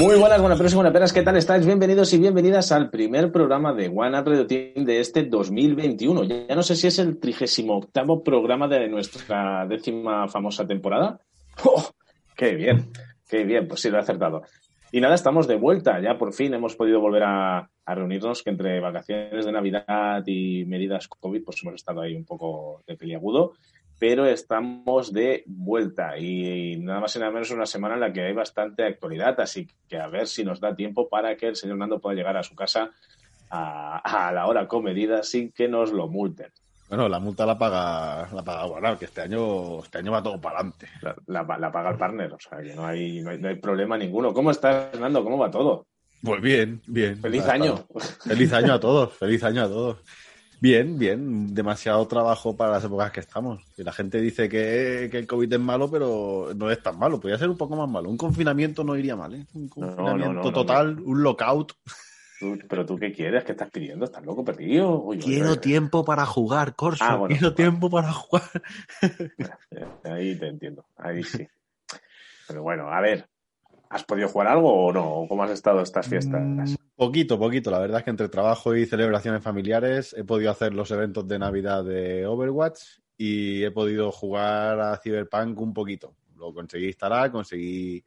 Muy buenas, buenas peras y buenas peras, ¿qué tal estáis? Bienvenidos y bienvenidas al primer programa de One Up Radio Team de este 2021. Ya no sé si es el 38 programa de nuestra décima famosa temporada. ¡Oh! ¡Qué bien! ¡Qué bien! Pues sí, lo he acertado. Y nada, estamos de vuelta. Ya por fin hemos podido volver a, a reunirnos, que entre vacaciones de Navidad y medidas COVID, pues hemos estado ahí un poco de peliagudo pero estamos de vuelta y, nada más y nada menos una semana en la que hay bastante actualidad, así que a ver si nos da tiempo para que el señor Nando pueda llegar a su casa a, a la hora comedida sin que nos lo multen. Bueno, la multa la paga, la paga Guanar, que este año, este año va todo para adelante. La, la, la, paga el partner, o sea que no hay, no hay, no hay problema ninguno. ¿Cómo estás, Nando? ¿Cómo va todo? Pues bien, bien. Feliz año. Feliz año a todos, feliz año a todos. Bien, bien, demasiado trabajo para las épocas que estamos. Y la gente dice que, que, el COVID es malo, pero no es tan malo. Podría ser un poco más malo. Un confinamiento no iría mal, ¿eh? Un confinamiento no, no, no, total, un lockout. ¿Tú, pero tú qué quieres, qué estás pidiendo, estás loco perdido. Oye, Quiero oye, tiempo para jugar, Corso. Ah, bueno, Quiero tiempo para jugar. Ahí te entiendo, ahí sí. Pero bueno, a ver, ¿has podido jugar algo o no? ¿Cómo has estado estas fiestas? Mm, poquito, poquito. La verdad es que entre trabajo y celebraciones familiares he podido hacer los eventos de Navidad de Overwatch y he podido jugar a Cyberpunk un poquito. Lo conseguí instalar, conseguí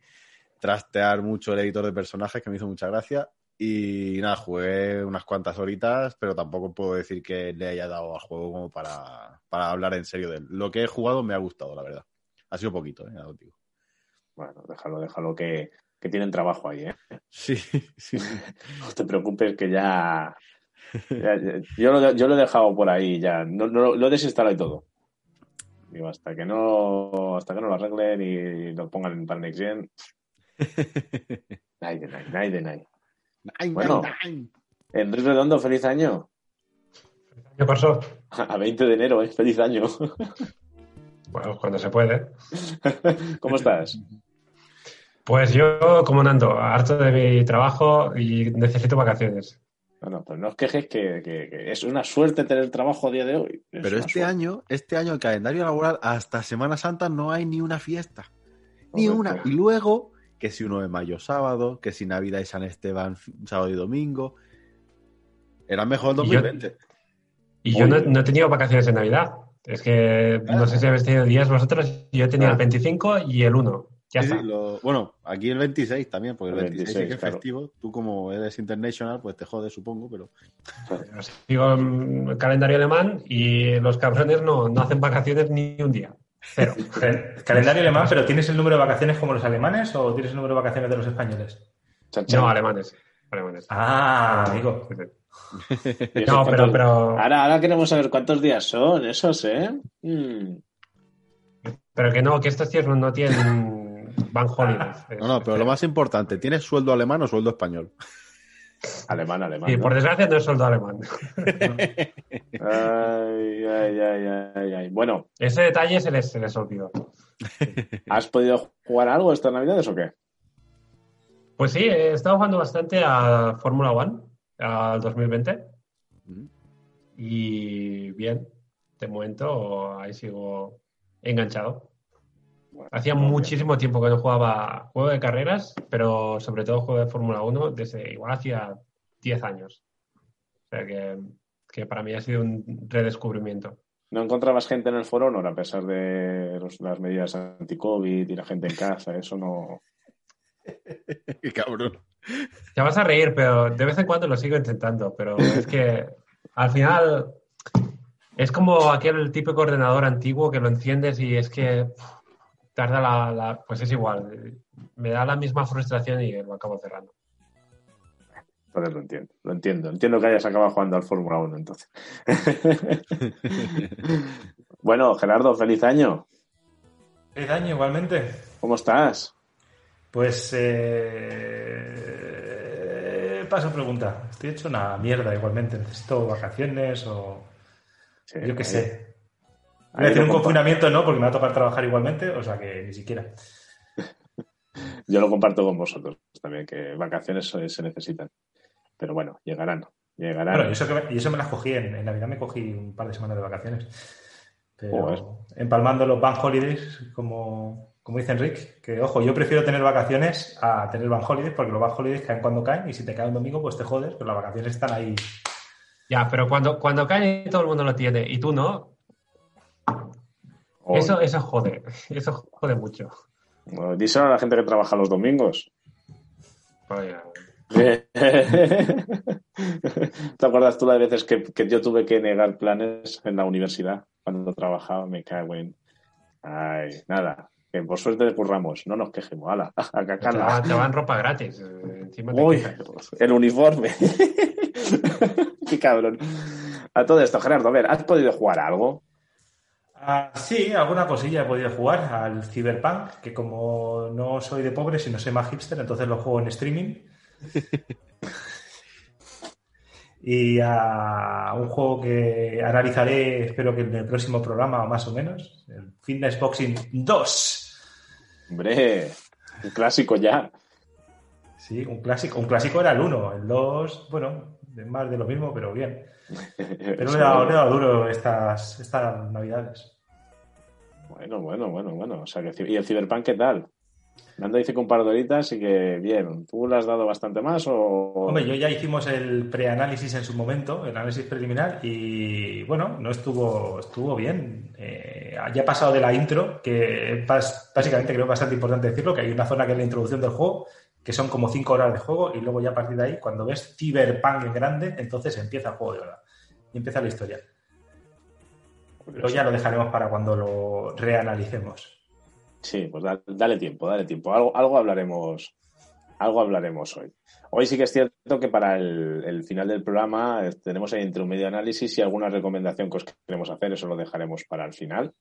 trastear mucho el editor de personajes que me hizo mucha gracia y nada, jugué unas cuantas horitas, pero tampoco puedo decir que le haya dado al juego como para, para hablar en serio de él. Lo que he jugado me ha gustado, la verdad. Ha sido poquito, ¿eh? Digo. Bueno, déjalo, déjalo que, que tienen trabajo ahí, ¿eh? Sí, sí. no te preocupes que ya... ya, ya yo, lo, yo, lo, he dejado por ahí ya, no, no, lo he desinstalado y todo. Digo, hasta que no, hasta que no lo arreglen y lo pongan para Next Gen. Nine de nine, nine de. Nine, bueno. Enrique Redondo, feliz año. ¿Qué pasó? A 20 de enero, ¿eh? Feliz año. Bueno, cuando se puede. ¿Cómo estás? Pues yo, como Nando, harto de mi trabajo y necesito vacaciones. Bueno, pues no os quejes que, que, que, es una suerte tener trabajo a día de hoy. Es Pero este suerte. año, este año el calendario laboral hasta Semana Santa no hay ni una fiesta. Ni una. Y luego, que si uno de mayo sábado, que si Navidad y San Esteban sábado y domingo. Era mejor el 2020. Y yo, y yo no, no, he tenido vacaciones en Navidad. Es que ah, no sé si habéis tenido días vosotros. Yo tenía ah. el 25 y el 1. Ya sí, está. Lo, bueno, aquí el 26 también, porque el 26, 26 sí que es claro. festivo. Tú, como eres international, pues te jodes, supongo, pero. Sigo el calendario alemán y los cabrones no, no hacen vacaciones ni un día. Cero. calendario alemán, pero ¿tienes el número de vacaciones como los alemanes o tienes el número de vacaciones de los españoles? No, alemanes. alemanes. Ah, amigo. No, pero, pero. Ahora, ahora queremos saber cuántos días son esos, ¿eh? Mm. Pero que no, que estos tíos no, no tienen Van Holidays. No, no, pero lo más importante, ¿tienes sueldo alemán o sueldo español? Alemán, alemán. Y ¿no? por desgracia no es sueldo alemán. ay, ay, ay, ay, ay. Bueno. Ese detalle se les, se les olvidó. ¿Has podido jugar algo estas navidades o qué? Pues sí, he estado jugando bastante a Fórmula One, al 2020. Mm. Y bien, de momento ahí sigo enganchado. Bueno, Hacía muchísimo tiempo que no jugaba juego de carreras, pero sobre todo juego de Fórmula 1 desde igual hacía 10 años. O sea que, que, para mí ha sido un redescubrimiento. ¿No encontrabas gente en el foro honor a pesar de los, las medidas anti-COVID y la gente en casa? Eso no. Qué cabrón. Te vas a reír, pero de vez en cuando lo sigo intentando. Pero es que al final Es como aquel típico ordenador antiguo que lo enciendes y es que tarda la, Pues es igual. Me da la misma frustración y lo acabo cerrando. Entonces lo entiendo, lo entiendo. Entiendo que hayas acabado jugando al Fórmula 1 entonces. bueno, Gerardo, feliz año. Feliz año igualmente. ¿Cómo estás? Pues eh, paso pregunta. Estoy hecho una mierda igualmente. Necesito vacaciones o yo qué sé. Voy a hacer un confinamiento, no, porque me va a tocar trabajar igualmente, o sea que ni siquiera. Yo lo comparto con vosotros también, que vacaciones se necesitan. Pero bueno, llegarán. llegarán. Bueno, y eso, que me, eso me las cogí en, Navidad, me cogí un par de semanas de vacaciones. Pero empalmando los bank holidays, como, como dice Enrique, que ojo, yo prefiero tener vacaciones a tener bank holidays, porque los bank holidays caen cuando caen, y si te cae un domingo, pues te jodes, pero las vacaciones están ahí ya, pero cuando, cuando cae todo el mundo lo tiene y tú no, eso, eso jode, eso jode mucho. díselo a la gente que trabaja los domingos. ¿Te acuerdas tú las veces que, yo tuve que negar planes en la universidad cuando trabajaba? Me cago en. Ay, nada. Que por suerte curramos, no nos quejemos. Ala, a te, te van ropa gratis. Eh, encima Uy, el uniforme. Qué cabrón. A todo esto, Gerardo, a ver, ¿has podido jugar algo? Ah, sí, alguna cosilla he podido jugar al Cyberpunk, que como no soy de pobre, sino soy más hipster, entonces lo juego en streaming. y a un juego que analizaré, espero que en el próximo programa, más o menos, el Fitness Boxing 2. Hombre, un clásico ya. Sí, un clásico. Un clásico era el 1. El 2, bueno, más de lo mismo, pero bien. Pero le he dado, duro estas, estas navidades. Bueno, bueno, bueno, bueno. O sea, ¿Y el Cyberpunk qué tal? Nando dice que un par de horitas y que bien. ¿Tú le has dado bastante más o...? Hombre, yo ya hicimos el preanálisis en su momento, el análisis preliminar, y bueno, no estuvo, estuvo bien. Eh, ya he pasado de la intro, que básicamente creo bastante importante decirlo, que hay una zona que es la introducción del juego, que son como cinco horas de juego y luego ya a partir de ahí, cuando ves Cyberpunk en grande, entonces empieza el juego de verdad. Y empieza la historia. Pero ya lo dejaremos para cuando lo reanalicemos. Sí, pues dale, tiempo, dale tiempo. Algo, algo hablaremos, algo hablaremos hoy. Hoy sí que es cierto que para el, final del programa eh, tenemos ahí entre un medio análisis y alguna recomendación que os queremos hacer, eso lo dejaremos para el final.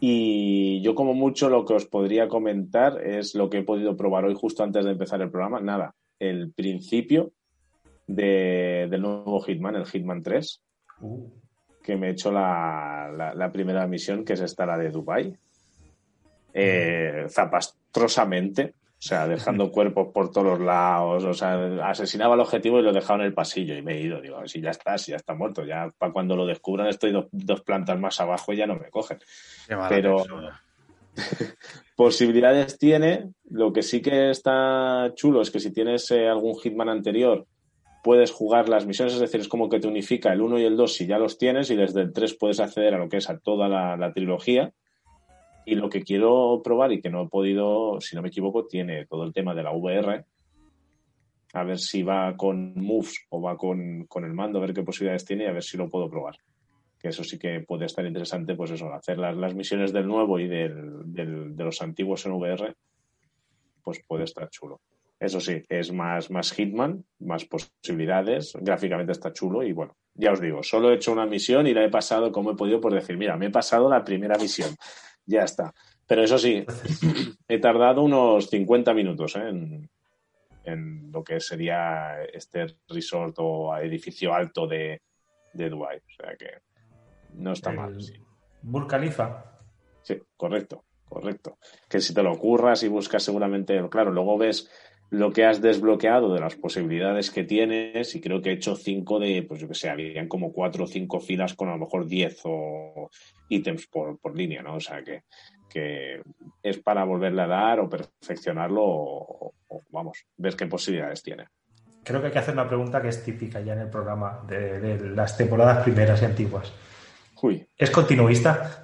Y yo como mucho lo que os podría comentar es lo que he podido probar hoy justo antes de empezar el programa. Nada, el principio del nuevo Hitman, el Hitman 3, uh. que me he hecho la, primera misión, que es esta, la de Dubai. Eh, zapastrosamente, o sea, dejando cuerpos por todos los lados, o sea, asesinaba al objetivo y lo dejaba en el pasillo y me he ido, digo, si ya está, si ya está muerto, ya para cuando lo descubran estoy dos, plantas más abajo y ya no me cogen. Pero posibilidades tiene, lo que sí que está chulo es que si tienes eh, algún Hitman anterior, puedes jugar las misiones, es decir, es como que te unifica el 1 y el 2 si ya los tienes y desde el 3 puedes acceder a lo que es a toda la trilogía y lo que quiero probar y que no he podido, si no me equivoco, tiene todo el tema de la VR. A ver si va con moves o va con, el mando, a ver qué posibilidades tiene y a ver si lo puedo probar. Que eso sí que puede estar interesante, pues eso, hacer las, las misiones del nuevo y del, de los antiguos en VR, pues puede estar chulo. Eso sí, es más, más Hitman, más posibilidades, gráficamente está chulo y bueno, ya os digo, solo he hecho una misión y la he pasado como he podido por decir, mira, me he pasado la primera misión ya está. Pero eso sí, he tardado unos 50 minutos ¿eh? en, en, lo que sería este resort o edificio alto de, de Dubai. O sea que no está mal. Sí. Burj Khalifa. Sí, correcto, correcto. Que si te lo ocurras y buscas seguramente, claro, luego ves lo que has desbloqueado de las posibilidades que tienes y creo que he hecho cinco de, pues yo que sé, habían como cuatro o cinco filas con a lo mejor diez o ítems por, línea, ¿no? O sea que, que, es para volverle a dar o perfeccionarlo o, vamos, ver qué posibilidades tiene. Creo que hay que hacer una pregunta que es típica ya en el programa de, de las temporadas primeras y antiguas. Uy. ¿Es continuista?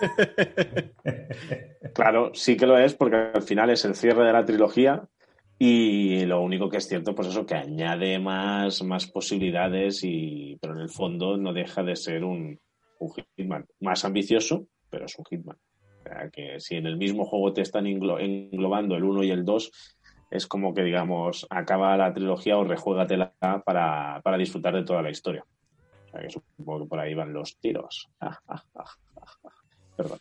claro, sí que lo es porque al final es el cierre de la trilogía y lo único que es cierto, pues eso, que añade más, más posibilidades, y, pero en el fondo no deja de ser un, un Hitman más ambicioso, pero es un Hitman. O sea, que si en el mismo juego te están englobando el 1 y el 2, es como que, digamos, acaba la trilogía o rejuégatela para, para disfrutar de toda la historia. O sea, que supongo que por ahí van los tiros. Perdón.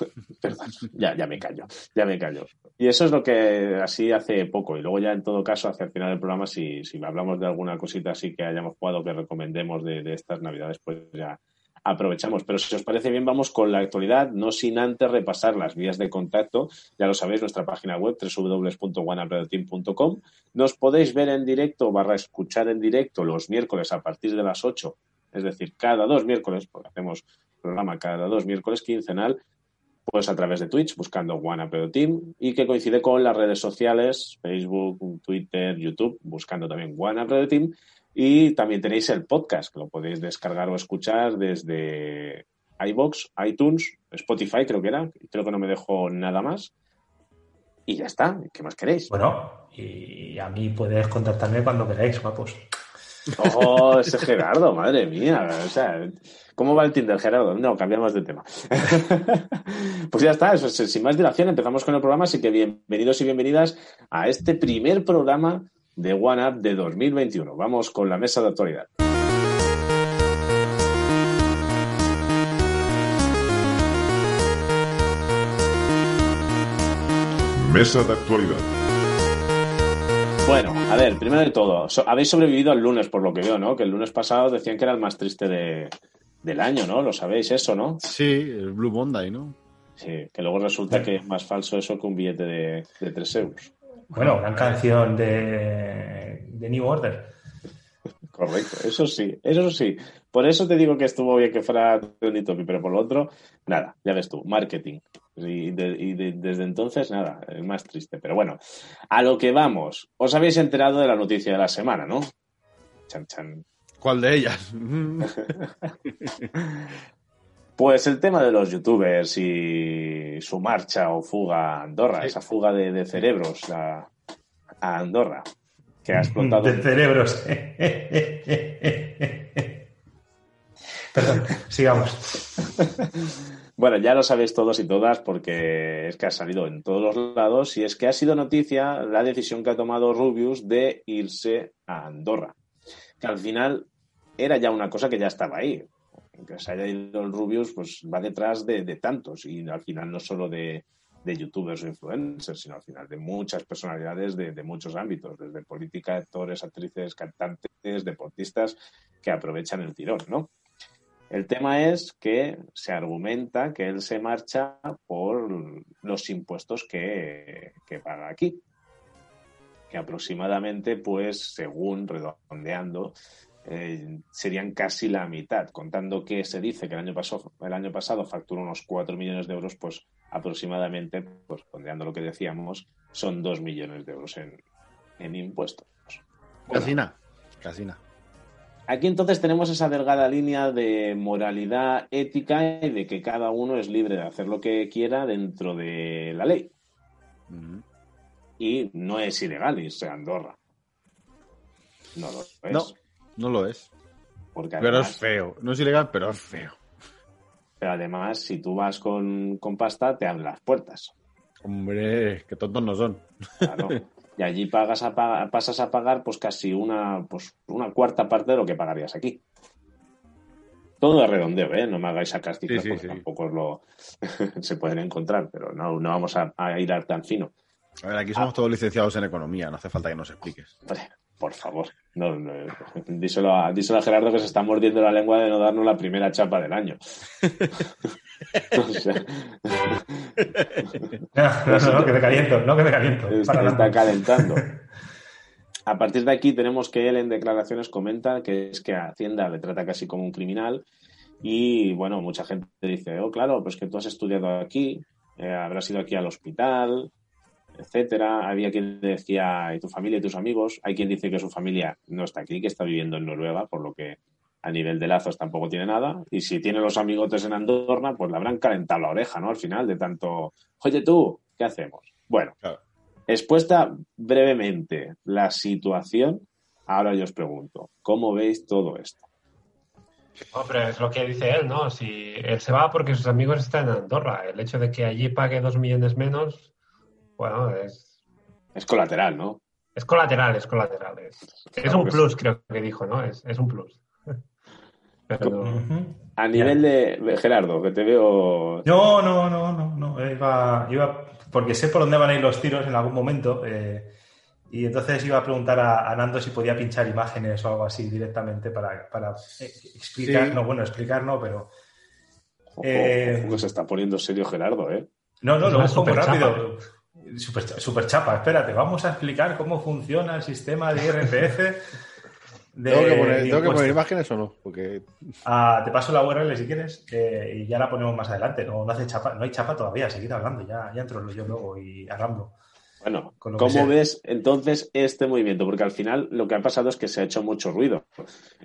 Perdón, ya, ya me callo, ya me callo. Y eso es lo que así hace poco. Y luego ya en todo caso, hacia el final del programa, si, si hablamos de alguna cosita así que hayamos jugado, que recomendemos de, estas navidades, pues ya, aprovechamos. Pero si os parece bien, vamos con la actualidad, no sin antes repasar las vías de contacto. Ya lo sabéis, nuestra página web www.guanapredoteam.com. Nos podéis ver en directo, barra escuchar en directo los miércoles a partir de las 8, es decir, cada dos miércoles, porque hacemos programa cada dos miércoles quincenal, pues a través de Twitch, buscando One y que coincide con las redes sociales, Facebook, Twitter, YouTube, buscando también One y también tenéis el podcast, que lo podéis descargar o escuchar desde iBox, iTunes, Spotify, creo que era. Creo que no me dejo nada más. Y ya está. ¿Qué más queréis? Bueno, y a mí puedes contactarme cuando queráis, guapos. Oh, ese Gerardo, madre mía. O sea, ¿cómo va el Tinder, Gerardo? No, cambiamos de tema. pues ya está, sin más dilación, empezamos con el programa. Así que bienvenidos y bienvenidas a este primer programa de One Up de 2021. Vamos con la mesa de actualidad. Mesa de actualidad. Bueno, a ver, primero de todo, habéis sobrevivido al lunes, por lo que veo, ¿no? Que el lunes pasado decían que era el más triste de, del año, ¿no? Lo sabéis eso, ¿no? Sí, el Blue Monday, ¿no? Sí, que luego resulta que es más falso eso que un billete de, de 3 euros. Bueno, gran canción de, de New Order. Correcto, eso sí, eso sí. Por eso te digo que estuvo bien que fuera Tony Topi, pero por lo otro, nada, ya ves tú, marketing. Y, desde entonces, nada, es más triste. Pero bueno, a lo que vamos. Os habéis enterado de la noticia de la semana, ¿no? Chan, chan. ¿Cuál de ellas? Pues el tema de los youtubers y su marcha o fuga a Andorra, esa fuga de, cerebros a, Andorra, que ha explotado. De cerebros. Perdón, sigamos. Bueno, ya lo sabéis todos y todas porque es que ha salido en todos los lados y es que ha sido noticia la decisión que ha tomado Rubius de irse a Andorra. Que al final era ya una cosa que ya estaba ahí que se haya ido el Rubius, pues va detrás de, tantos y al final no solo de, youtubers o influencers, sino al final de muchas personalidades de, muchos ámbitos, desde política, actores, actrices, cantantes, deportistas, que aprovechan el tirón, ¿no? El tema es que se argumenta que él se marcha por los impuestos que, que paga aquí, que aproximadamente, pues, según redondeando, eh, serían casi la mitad, contando que se dice que el año, pasado, el año pasado facturó unos 4 millones de euros, pues aproximadamente, pues pondeando lo que decíamos, son 2 millones de euros en, impuestos. casi nada, casi nada. Aquí entonces tenemos esa delgada línea de moralidad ética y de que cada uno es libre de hacer lo que quiera dentro de la ley. Y no es ilegal irse a Andorra. No lo es. No lo es. pero es feo. No es ilegal, pero es feo. Pero además, si tú vas con, pasta, te abren las puertas. Hombre, que tontos no son. Claro. Y allí pagas a pasas a pagar pues casi una, pues, una cuarta parte de lo que pagarías aquí. Todo de redondeo, ¿eh? No me hagáis sacar cifras porque tampoco lo se pueden encontrar, pero no, no vamos a, ir tan fino. A ver, aquí somos ah. todos licenciados en economía, no hace falta que nos expliques. Por favor, no, díselo, a, Gerardo que se está mordiendo la lengua de no darnos la primera chapa del año. no, no, que me caliento, no que me caliento. Está, está calentando. A partir de aquí tenemos que él en declaraciones comenta que es que Hacienda le trata casi como un criminal y bueno, mucha gente dice, oh claro, pues que tú has estudiado aquí, eh, habrás ido aquí al hospital, etcétera. Había quien decía, ¿y tu familia y tus amigos? Hay quien dice que su familia no está aquí, que está viviendo en Noruega, por lo que a nivel de lazos tampoco tiene nada. Y si tiene los amigotes en Andorra, pues le habrán calentado la oreja, ¿no? Al final, de tanto, oye tú, ¿qué hacemos? Bueno, expuesta brevemente la situación, ahora yo os pregunto, ¿cómo veis todo esto? Hombre, es lo que dice él, ¿no? Si él se va porque sus amigos están en Andorra. El hecho de que allí pague dos millones menos, bueno, es. Es colateral, ¿no? Es colateral, es colateral. Es, un plus, creo que dijo, ¿no? Es, un plus. Pero A nivel de, Gerardo, que te veo. No, no, no, no, no. Iba, iba, porque sé por dónde van a ir los tiros en algún momento. Eh, y entonces iba a preguntar a, Nando si podía pinchar imágenes o algo así directamente para, para explicar, no, bueno, explicar no, pero... Eh, se está poniendo serio Gerardo, ¿eh? No, no, lo busco muy rápido. Super, chapa, espérate, vamos a explicar cómo funciona el sistema de IRPF. De ¿Tengo, que poner, imágenes o no? Porque... Ah, te paso la URL si quieres eh, y ya la ponemos más adelante. No, no, hace chapa, no hay chapa todavía, seguid hablando, ya, ya entro yo luego y arramblo. Bueno, ¿cómo ves entonces este movimiento? Porque al final lo que ha pasado es que se ha hecho mucho ruido.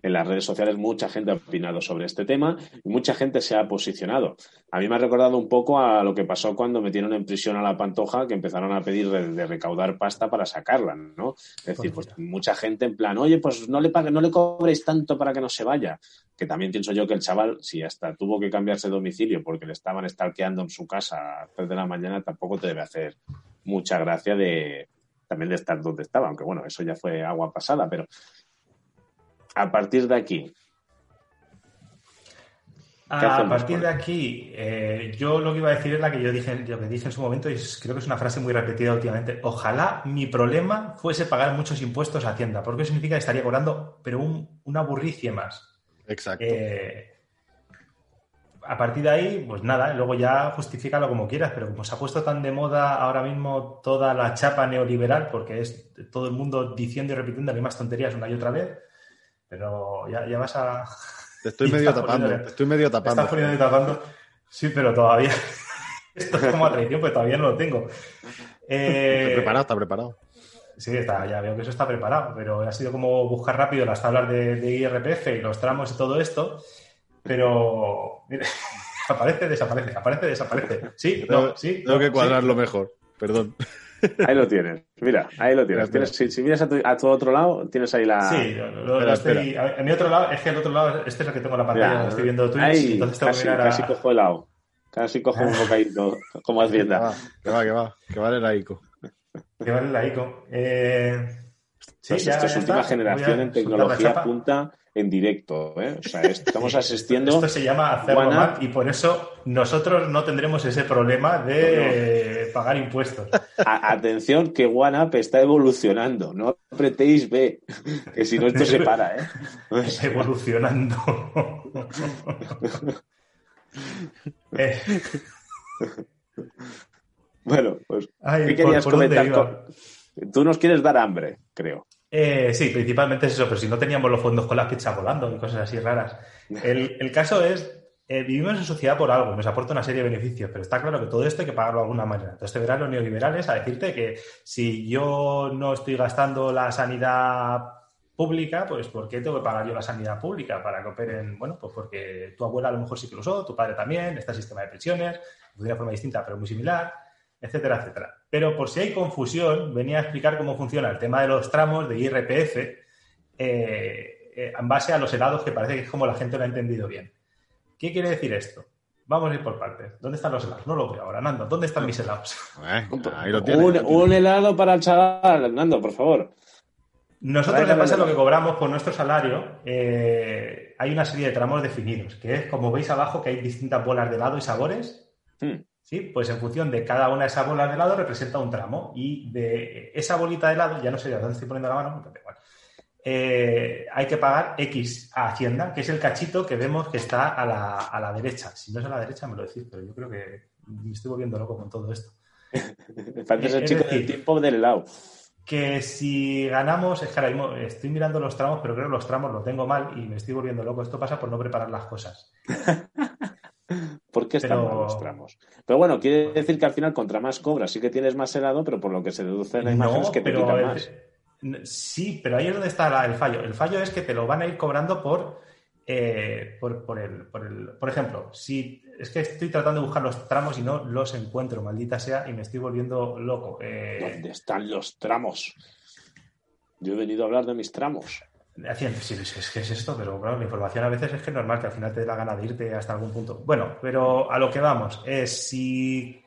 En las redes sociales mucha gente ha opinado sobre este tema y mucha gente se ha posicionado. A mí me ha recordado un poco a lo que pasó cuando metieron en prisión a la Pantoja, que empezaron a pedir de, recaudar pasta para sacarla, ¿no? Es decir, pues mucha gente en plan, oye, pues no le pague, no le cobréis tanto para que no se vaya. Que también pienso yo que el chaval, si hasta tuvo que cambiarse de domicilio porque le estaban stalkeando en su casa a 3 de la mañana, tampoco te debe hacer mucha gracia de también de estar donde estaba, aunque bueno, eso ya fue agua pasada, pero a partir de aquí. A partir de aquí, eh, yo lo que iba a decir es la que yo dije, lo que dije en su momento, y creo que es una frase muy repetida últimamente. Ojalá mi problema fuese pagar muchos impuestos a Hacienda, porque eso significa que estaría cobrando, pero un, una burricie más. Exacto. Eh, a partir de ahí, pues nada, luego ya justifícalo como quieras, pero como se ha puesto tan de moda ahora mismo toda la chapa neoliberal, porque es todo el mundo diciendo y repitiendo las mismas tonterías una y otra vez, pero ya, ya vas a... Te estoy medio tapando, te estoy medio tapando. Estás poniendo y tapando. Sí, pero todavía... Esto es como a traición, pues todavía no lo tengo. Eh... Está preparado, está preparado. Sí, está, ya veo que eso está preparado, pero ha sido como buscar rápido las tablas de, de IRPF y los tramos y todo esto. Pero, mira, aparece, desaparece, aparece, desaparece. Sí, no, sí. Tengo que cuadrarlo mejor, perdón. Ahí lo tienes. Mira, ahí lo tienes. tienes si, miras a tu, a tu, otro lado, tienes ahí la. Sí, lo, estoy. A, mi otro lado, es que el otro lado, este es el que tengo en la pantalla, estoy viendo Twitch. Ahí, entonces tengo casi, que mirar a... casi cojo el lado. Casi cojo un bocadito, como Hacienda. Que va, que va, que vale la ICO. Que vale la ICO. Eh... Sí, pues esto es última generación en tecnología punta en directo. ¿eh? O sea, estamos asistiendo. Esto se llama hacerlo mal y por eso nosotros no tendremos ese problema de pagar impuestos. atención, que OneUp está evolucionando. No apretéis B, que si no esto se para. ¿eh? Evolucionando. Eh. Bueno, pues, ¿qué querías comentar? Tú nos quieres dar hambre, creo. Eh, sí, principalmente es eso, pero si no teníamos los fondos con las pizzas volando y cosas así raras. El, caso es, eh, vivimos en sociedad por algo, nos aporta una serie de beneficios, pero está claro que todo esto hay que pagarlo de alguna manera. Entonces te verán los neoliberales a decirte que si yo no estoy gastando la sanidad pública, pues ¿por qué tengo que pagar yo la sanidad pública? Para que operen, bueno, pues porque tu abuela a lo mejor sí que lo usó, tu padre también, está el sistema de pensiones, de una forma distinta pero muy similar etcétera, etcétera. Pero por si hay confusión, venía a explicar cómo funciona el tema de los tramos de IRPF eh, eh, en base a los helados, que parece que es como la gente lo ha entendido bien. ¿Qué quiere decir esto? Vamos a ir por partes. ¿Dónde están los helados? No lo veo ahora, Nando. ¿Dónde están mis helados? un, helado para el chaval, Nando, por favor. Nosotros, le pasa lo que cobramos por nuestro salario, eh, hay una serie de tramos definidos, que es, como veis abajo, que hay distintas bolas de helado y sabores. Hmm. ¿Sí? Pues en función de cada una de esas bolas de helado representa un tramo. Y de esa bolita de helado, ya no sé de dónde estoy poniendo la mano, pero igual, eh, hay que pagar X a Hacienda, que es el cachito que vemos que está a la, a la derecha. Si no es a la derecha, me lo decís, pero yo creo que me estoy volviendo loco con todo esto. Falta el chico del tiempo del helado. Que si ganamos, es que ahora mismo estoy mirando los tramos, pero creo que los tramos los tengo mal y me estoy volviendo loco. Esto pasa por no preparar las cosas. ¿Por qué están los tramos? Pero bueno, quiere decir que al final, contra más cobras, sí que tienes más helado, pero por lo que se deduce en la imagen es que te quitan más. Sí, pero ahí es donde está el fallo. El fallo es que te lo van a ir cobrando por, eh, por, el, por, ejemplo, si es que estoy tratando de buscar los tramos y no los encuentro, maldita sea, y me estoy volviendo loco. Eh, ¿Dónde están los tramos? Yo he venido a hablar de mis tramos. Haciendo, sí, es que es esto, pero claro, la información a veces es que es normal que al final te dé la gana de irte hasta algún punto. Bueno, pero a lo que vamos es si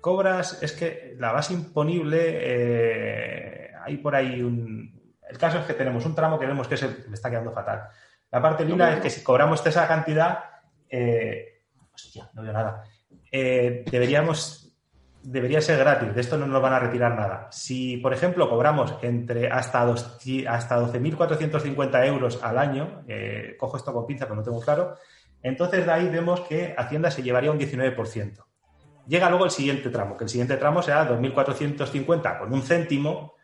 cobras, es que la base imponible, eh, hay por ahí un. El caso es que tenemos un tramo que vemos que se me está quedando fatal. La parte lila es que si cobramos esa cantidad, eh, hostia, no veo nada. Eh, deberíamos debería ser gratis, de esto no nos van a retirar nada. Si, por ejemplo, cobramos entre hasta, hasta 12.450 euros al año, eh, cojo esto con pinza, pero no tengo claro, entonces de ahí vemos que Hacienda se llevaría un 19%. Llega luego el siguiente tramo, que el siguiente tramo será 2.450 con un céntimo,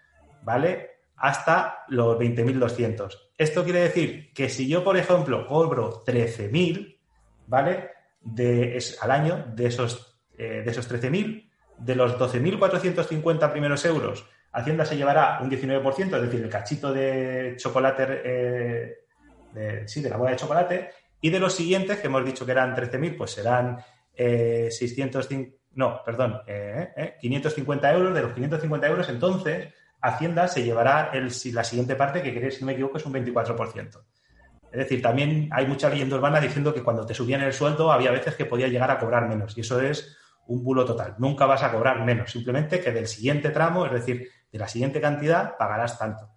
¿vale? Hasta los 20.200. Esto quiere decir que si yo, por ejemplo, cobro 13.000, ¿vale? De, al año, de esos, eh, de esos 13.000, de los 12.450 primeros euros, Hacienda se llevará un 19%, es decir, el cachito de chocolate, eh, de, sí, de la boda de chocolate, y de los siguientes, que hemos dicho que eran 13.000, pues serán eh, 605, no, perdón, 550 eh, eh, euros, de los 550 euros, entonces Hacienda se llevará el, la siguiente parte, que si no me equivoco, es un 24%. Es decir, también hay mucha leyenda urbana diciendo que cuando te subían el sueldo había veces que podía llegar a cobrar menos, y eso es un bulo total. Nunca vas a cobrar menos, simplemente que del siguiente tramo, es decir, de la siguiente cantidad, pagarás tanto.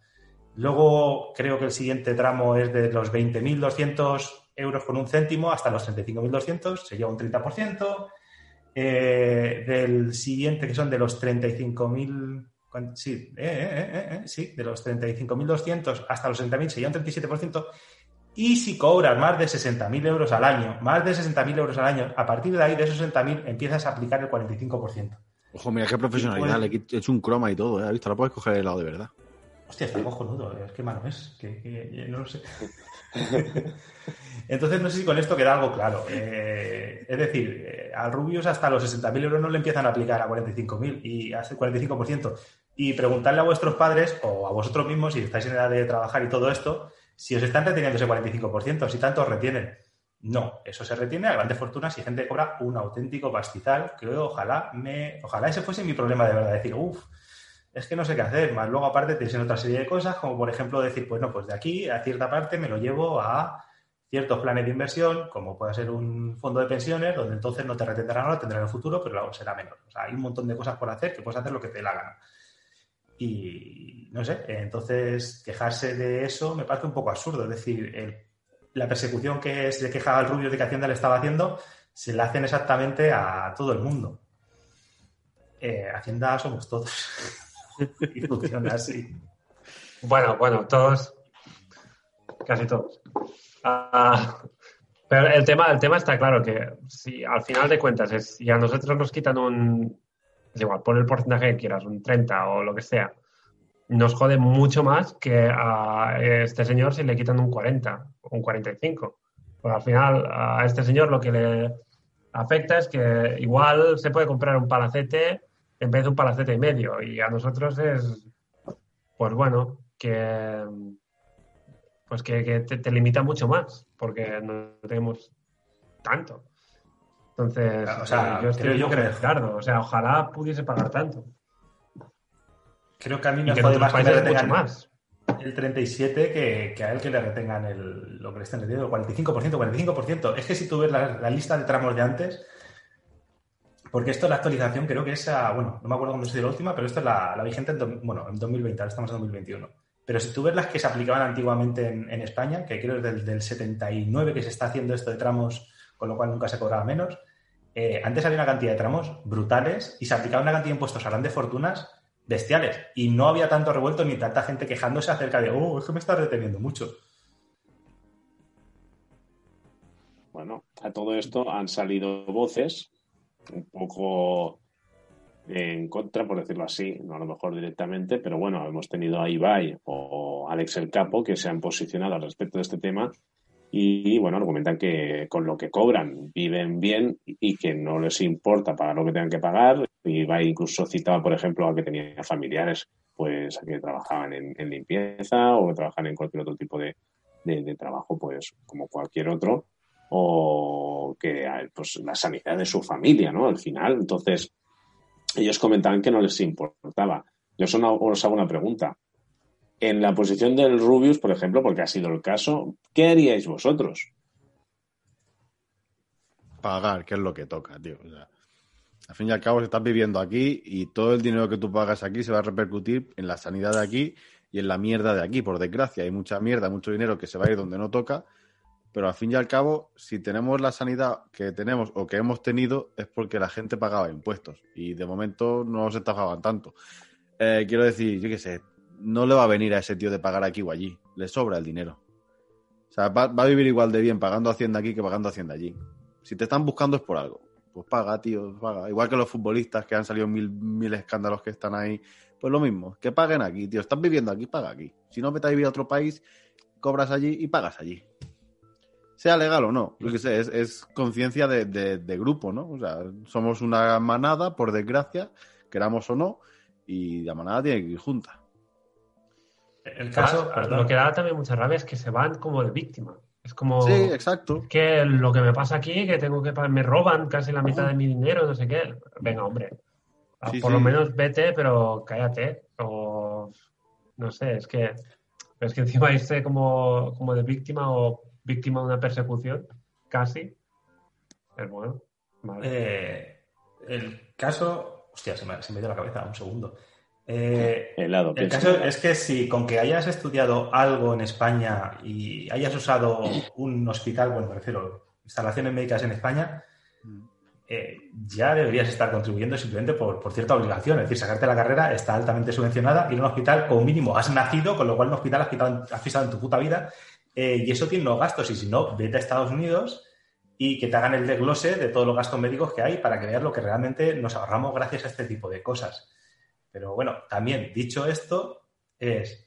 Luego creo que el siguiente tramo es de los 20.200 euros con un céntimo hasta los 35.200, sería un 30%. Eh, del siguiente, que son de los 35.000, sí, eh, eh, sí, de los 35.200 hasta los 60.000 sería un 37%. Y si cobras más de 60.000 euros al año, más de 60.000 euros al año, a partir de ahí, de esos 60.000, empiezas a aplicar el 45%. Ojo, mira qué profesionalidad, le he hecho un croma y todo, ¿eh? ¿Has visto? Ahora puedes coger el lado de verdad. Hostia, está cojonudo, es que malo es, que, no lo sé. Entonces, no sé si con esto queda algo claro. Eh, es decir, eh, al Rubius hasta los 60.000 euros no le empiezan a aplicar a 45.000 y hace 45%. Y preguntarle a vuestros padres o a vosotros mismos, si estáis en edad de trabajar y todo esto, si os están reteniendo ese 45%, si tanto os retienen. No, eso se retiene a grandes fortunas y gente cobra un auténtico pastizal que ojalá me, ojalá ese fuese mi problema de verdad, decir, uff, es que no sé qué hacer, más luego aparte tenéis otra serie de cosas, como por ejemplo decir, pues no, pues de aquí a cierta parte me lo llevo a ciertos planes de inversión, como puede ser un fondo de pensiones, donde entonces no te retendrán ahora, tendrán en el futuro, pero luego será menor. O sea, hay un montón de cosas por hacer que puedes hacer lo que te dé la gana. Y no sé, entonces quejarse de eso me parece un poco absurdo. Es decir, la persecución que se quejaba el Rubio de que Hacienda le estaba haciendo, se la hacen exactamente a todo el mundo. Eh, Hacienda somos todos. y funciona así. Bueno, bueno, todos, casi todos. Ah, pero el tema, el tema está claro que si al final de cuentas es, si a nosotros nos quitan un, es igual, pon el porcentaje que quieras, un 30 o lo que sea, nos jode mucho más que a este señor si le quitan un 40 o un 45. Pues al final a este señor lo que le afecta es que igual se puede comprar un palacete en vez de un palacete y medio y a nosotros es, pues bueno, que pues que, te, limita mucho más porque no tenemos tanto. Entonces, o sea, yo estoy yo creo, Ricardo. O sea, ojalá pudiese pagar tanto. Creo que a mí me jode más que me retengan más. el 37 que, que, a él que le retengan el, lo que le estén reteniendo, el 45%, 45%. Es que si tú ves la, lista de tramos de antes, porque esto es la actualización, creo que es, bueno, no me acuerdo cuándo es la última, pero esto es la, vigente en, bueno, en 2020, ahora estamos en 2021. Pero si tú ves las que se aplicaban antiguamente en, en España, que creo es del, del 79 que se está haciendo esto de tramos, con lo cual nunca se cobraba menos, eh, antes había una cantidad de tramos brutales y se aplicaba una cantidad de impuestos a grandes fortunas bestiales. Y no había tanto revuelto ni tanta gente quejándose acerca de, oh, es que me está reteniendo mucho. Bueno, a todo esto han salido voces un poco en contra, por decirlo así, no a lo mejor directamente, pero bueno, hemos tenido a Ibai o Alex el Capo que se han posicionado al respecto de este tema y bueno, argumentan que con lo que cobran viven bien y que no les importa pagar lo que tengan que pagar. Y va incluso citaba, por ejemplo, a que tenía familiares pues que trabajaban en, limpieza o que trabajan en cualquier otro tipo de, trabajo, pues como cualquier otro, o que pues la sanidad de su familia, ¿no? Al final, entonces ellos comentaban que no les importaba. Yo os hago una pregunta. En la posición del Rubius, por ejemplo, porque ha sido el caso, ¿qué haríais vosotros? Pagar, que es lo que toca, tío. O sea, al fin y al cabo, estás viviendo aquí y todo el dinero que tú pagas aquí se va a repercutir en la sanidad de aquí y en la mierda de aquí, por desgracia. Hay mucha mierda, mucho dinero que se va a ir donde no toca, pero al fin y al cabo, si tenemos la sanidad que tenemos o que hemos tenido, es porque la gente pagaba impuestos y de momento no se estafaban tanto. Eh, quiero decir, yo qué sé, no le va a venir a ese tío de pagar aquí o allí, le sobra el dinero. O sea, va, a vivir igual de bien pagando Hacienda aquí que pagando Hacienda allí. Si te están buscando es por algo. Pues paga, tío, paga. Igual que los futbolistas que han salido mil, mil escándalos que están ahí. Pues lo mismo, que paguen aquí, tío. Estás viviendo aquí, paga aquí. Si no, vete a vivir a otro país, cobras allí y pagas allí. Sea legal o no, lo que sé, es, es conciencia de, de- de grupo, ¿no? O sea, somos una manada, por desgracia, queramos o no, y la manada tiene que ir junta. El caso, lo que da también mucha rabia es que se van como de víctima. Es como Sí, exacto. que lo que me pasa aquí, que tengo que me roban casi la mitad de mi dinero, no sé qué. Venga, hombre. Ah, Sí, Por sí. lo menos vete, pero cállate. O no sé, es que es que encima irse como, como de víctima o víctima de una persecución, casi. Es bueno. Vale. eh, el caso. Hostia, se me, se me dio la cabeza, un segundo. Eh, Helado. El caso es que si con que hayas estudiado algo en España y hayas usado un hospital, bueno, me refiero, instalaciones médicas en España, eh, ya deberías estar contribuyendo simplemente por, por cierta obligación. Es decir, sacarte la carrera está altamente subvencionada y en un hospital, como mínimo, has nacido, con lo cual en un hospital has pisado, has pisado en tu puta vida eh, y eso tiene unos gastos. Y si no, vete a Estados Unidos y que te hagan el desglose de todos los gastos médicos que hay para que veas lo que realmente nos ahorramos gracias a este tipo de cosas. Pero bueno, también dicho esto, es.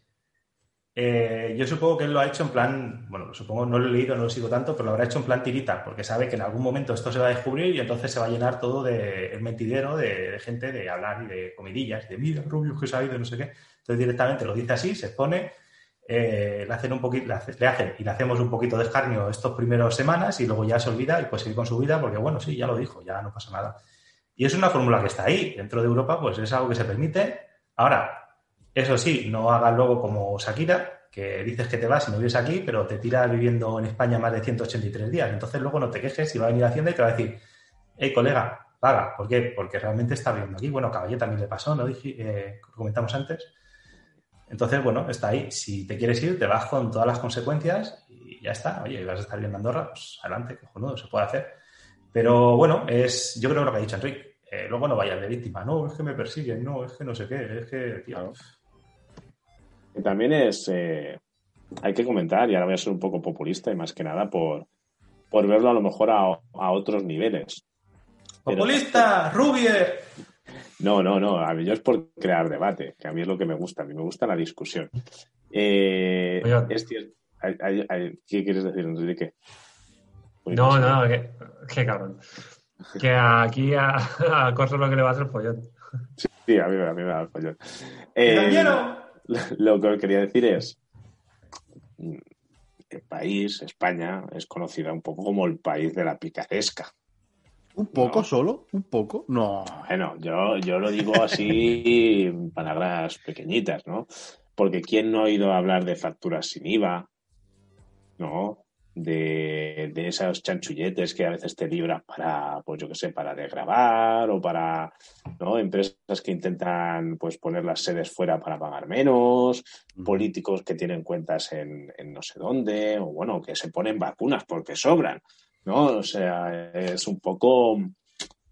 eh, yo supongo que él lo ha hecho en plan. Bueno, supongo, no lo he leído, no lo sigo tanto, pero lo habrá hecho en plan tirita, porque sabe que en algún momento esto se va a descubrir y entonces se va a llenar todo de mentidero de, de gente de hablar y de comidillas, de mira, Rubius que ha ido, no sé qué. Entonces directamente lo dice así, se pone, eh, le hacen un poquito, le, le hacen y le hacemos un poquito de escarnio estos primeros semanas y luego ya se olvida y puede seguir con su vida porque bueno, sí, ya lo dijo, ya no pasa nada. Y es una fórmula que está ahí. Dentro de Europa, pues es algo que se permite. Ahora, eso sí, no hagas luego como Shakira, que dices que te vas y no vives aquí, pero te tiras viviendo en España más de 183 días. Entonces luego no te quejes y va a venir Hacienda y te va a decir, hey, colega, paga. ¿Por qué? Porque realmente está viviendo aquí. Bueno, Caballé también le pasó, ¿no? Dije, eh, comentamos antes. Entonces, bueno, está ahí. Si te quieres ir, te vas con todas las consecuencias y ya está. Oye, vas a estar viviendo en Andorra, pues adelante, cojonudo, se puede hacer. Pero bueno, es, yo creo que lo que ha dicho Enrique. Eh, luego no vayas de víctima. No, es que me persiguen. No, es que no sé qué. Es que, tío. Claro. Que también es. eh, hay que comentar, y ahora voy a ser un poco populista y más que nada por, por verlo a lo mejor a, a otros niveles. Pero- ¡Populista! ¡Rubier! No, no, no. A mí yo es por crear debate, que a mí es lo que me gusta. A mí me gusta la discusión. Eh, es cier- hay- hay- hay- ¿Qué quieres decir, Enrique? No, no, que, qué cabrón. Que aquí a, a Corso lo que le va a hacer follón. Sí, a mí, a mí me da el follón. Eh, lo que os quería decir es. mm, El país, España, es conocida un poco como el país de la picaresca. ¿Un poco No. solo? ¿Un poco? No. Bueno, yo, yo lo digo así en palabras pequeñitas, ¿no? Porque ¿quién no ha oído hablar de facturas sin IVA? ¿No? De, de esos chanchulletes que a veces te libran para, pues yo qué sé, para desgravar o para, ¿no? Empresas que intentan, pues, poner las sedes fuera para pagar menos, políticos que tienen cuentas en, en no sé dónde, o bueno, que se ponen vacunas porque sobran, ¿no? O sea, es un poco,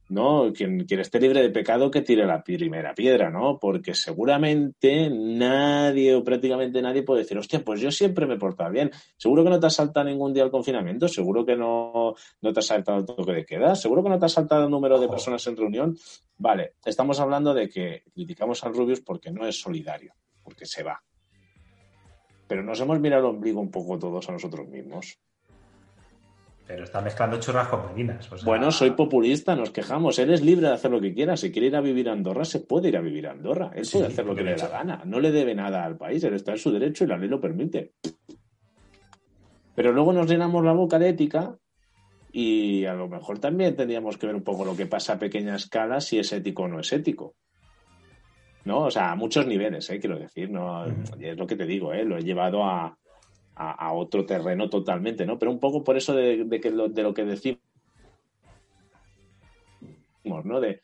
¿no? Quien, quien esté libre de pecado que tire la primera piedra, ¿no? Porque seguramente nadie o prácticamente nadie puede decir, hostia, pues yo siempre me he portado bien. Seguro que no te has saltado ningún día el confinamiento, seguro que no, no te has saltado el toque de queda, seguro que no te has saltado el número de personas en reunión. Vale, estamos hablando de que criticamos al Rubius porque no es solidario, porque se va. Pero nos hemos mirado el ombligo un poco todos a nosotros mismos. Pero está mezclando churras con merinas. o sea, Bueno, soy populista, nos quejamos. Él es libre de hacer lo que quiera. Si quiere ir a vivir a Andorra, se puede ir a vivir a Andorra. Él Sí, puede hacer lo que le dé la gana. No le debe nada al país. Él está en su derecho y la ley lo permite. Pero luego nos llenamos la boca de ética y a lo mejor también tendríamos que ver un poco lo que pasa a pequeña escala, si es ético o no es ético. ¿no? O sea, a muchos niveles, ¿eh? quiero decir, ¿no? Es lo que te digo, ¿eh? Lo he llevado a, a, otro terreno totalmente, ¿no? Pero un poco por eso de, que lo, de lo que decimos, ¿no? De,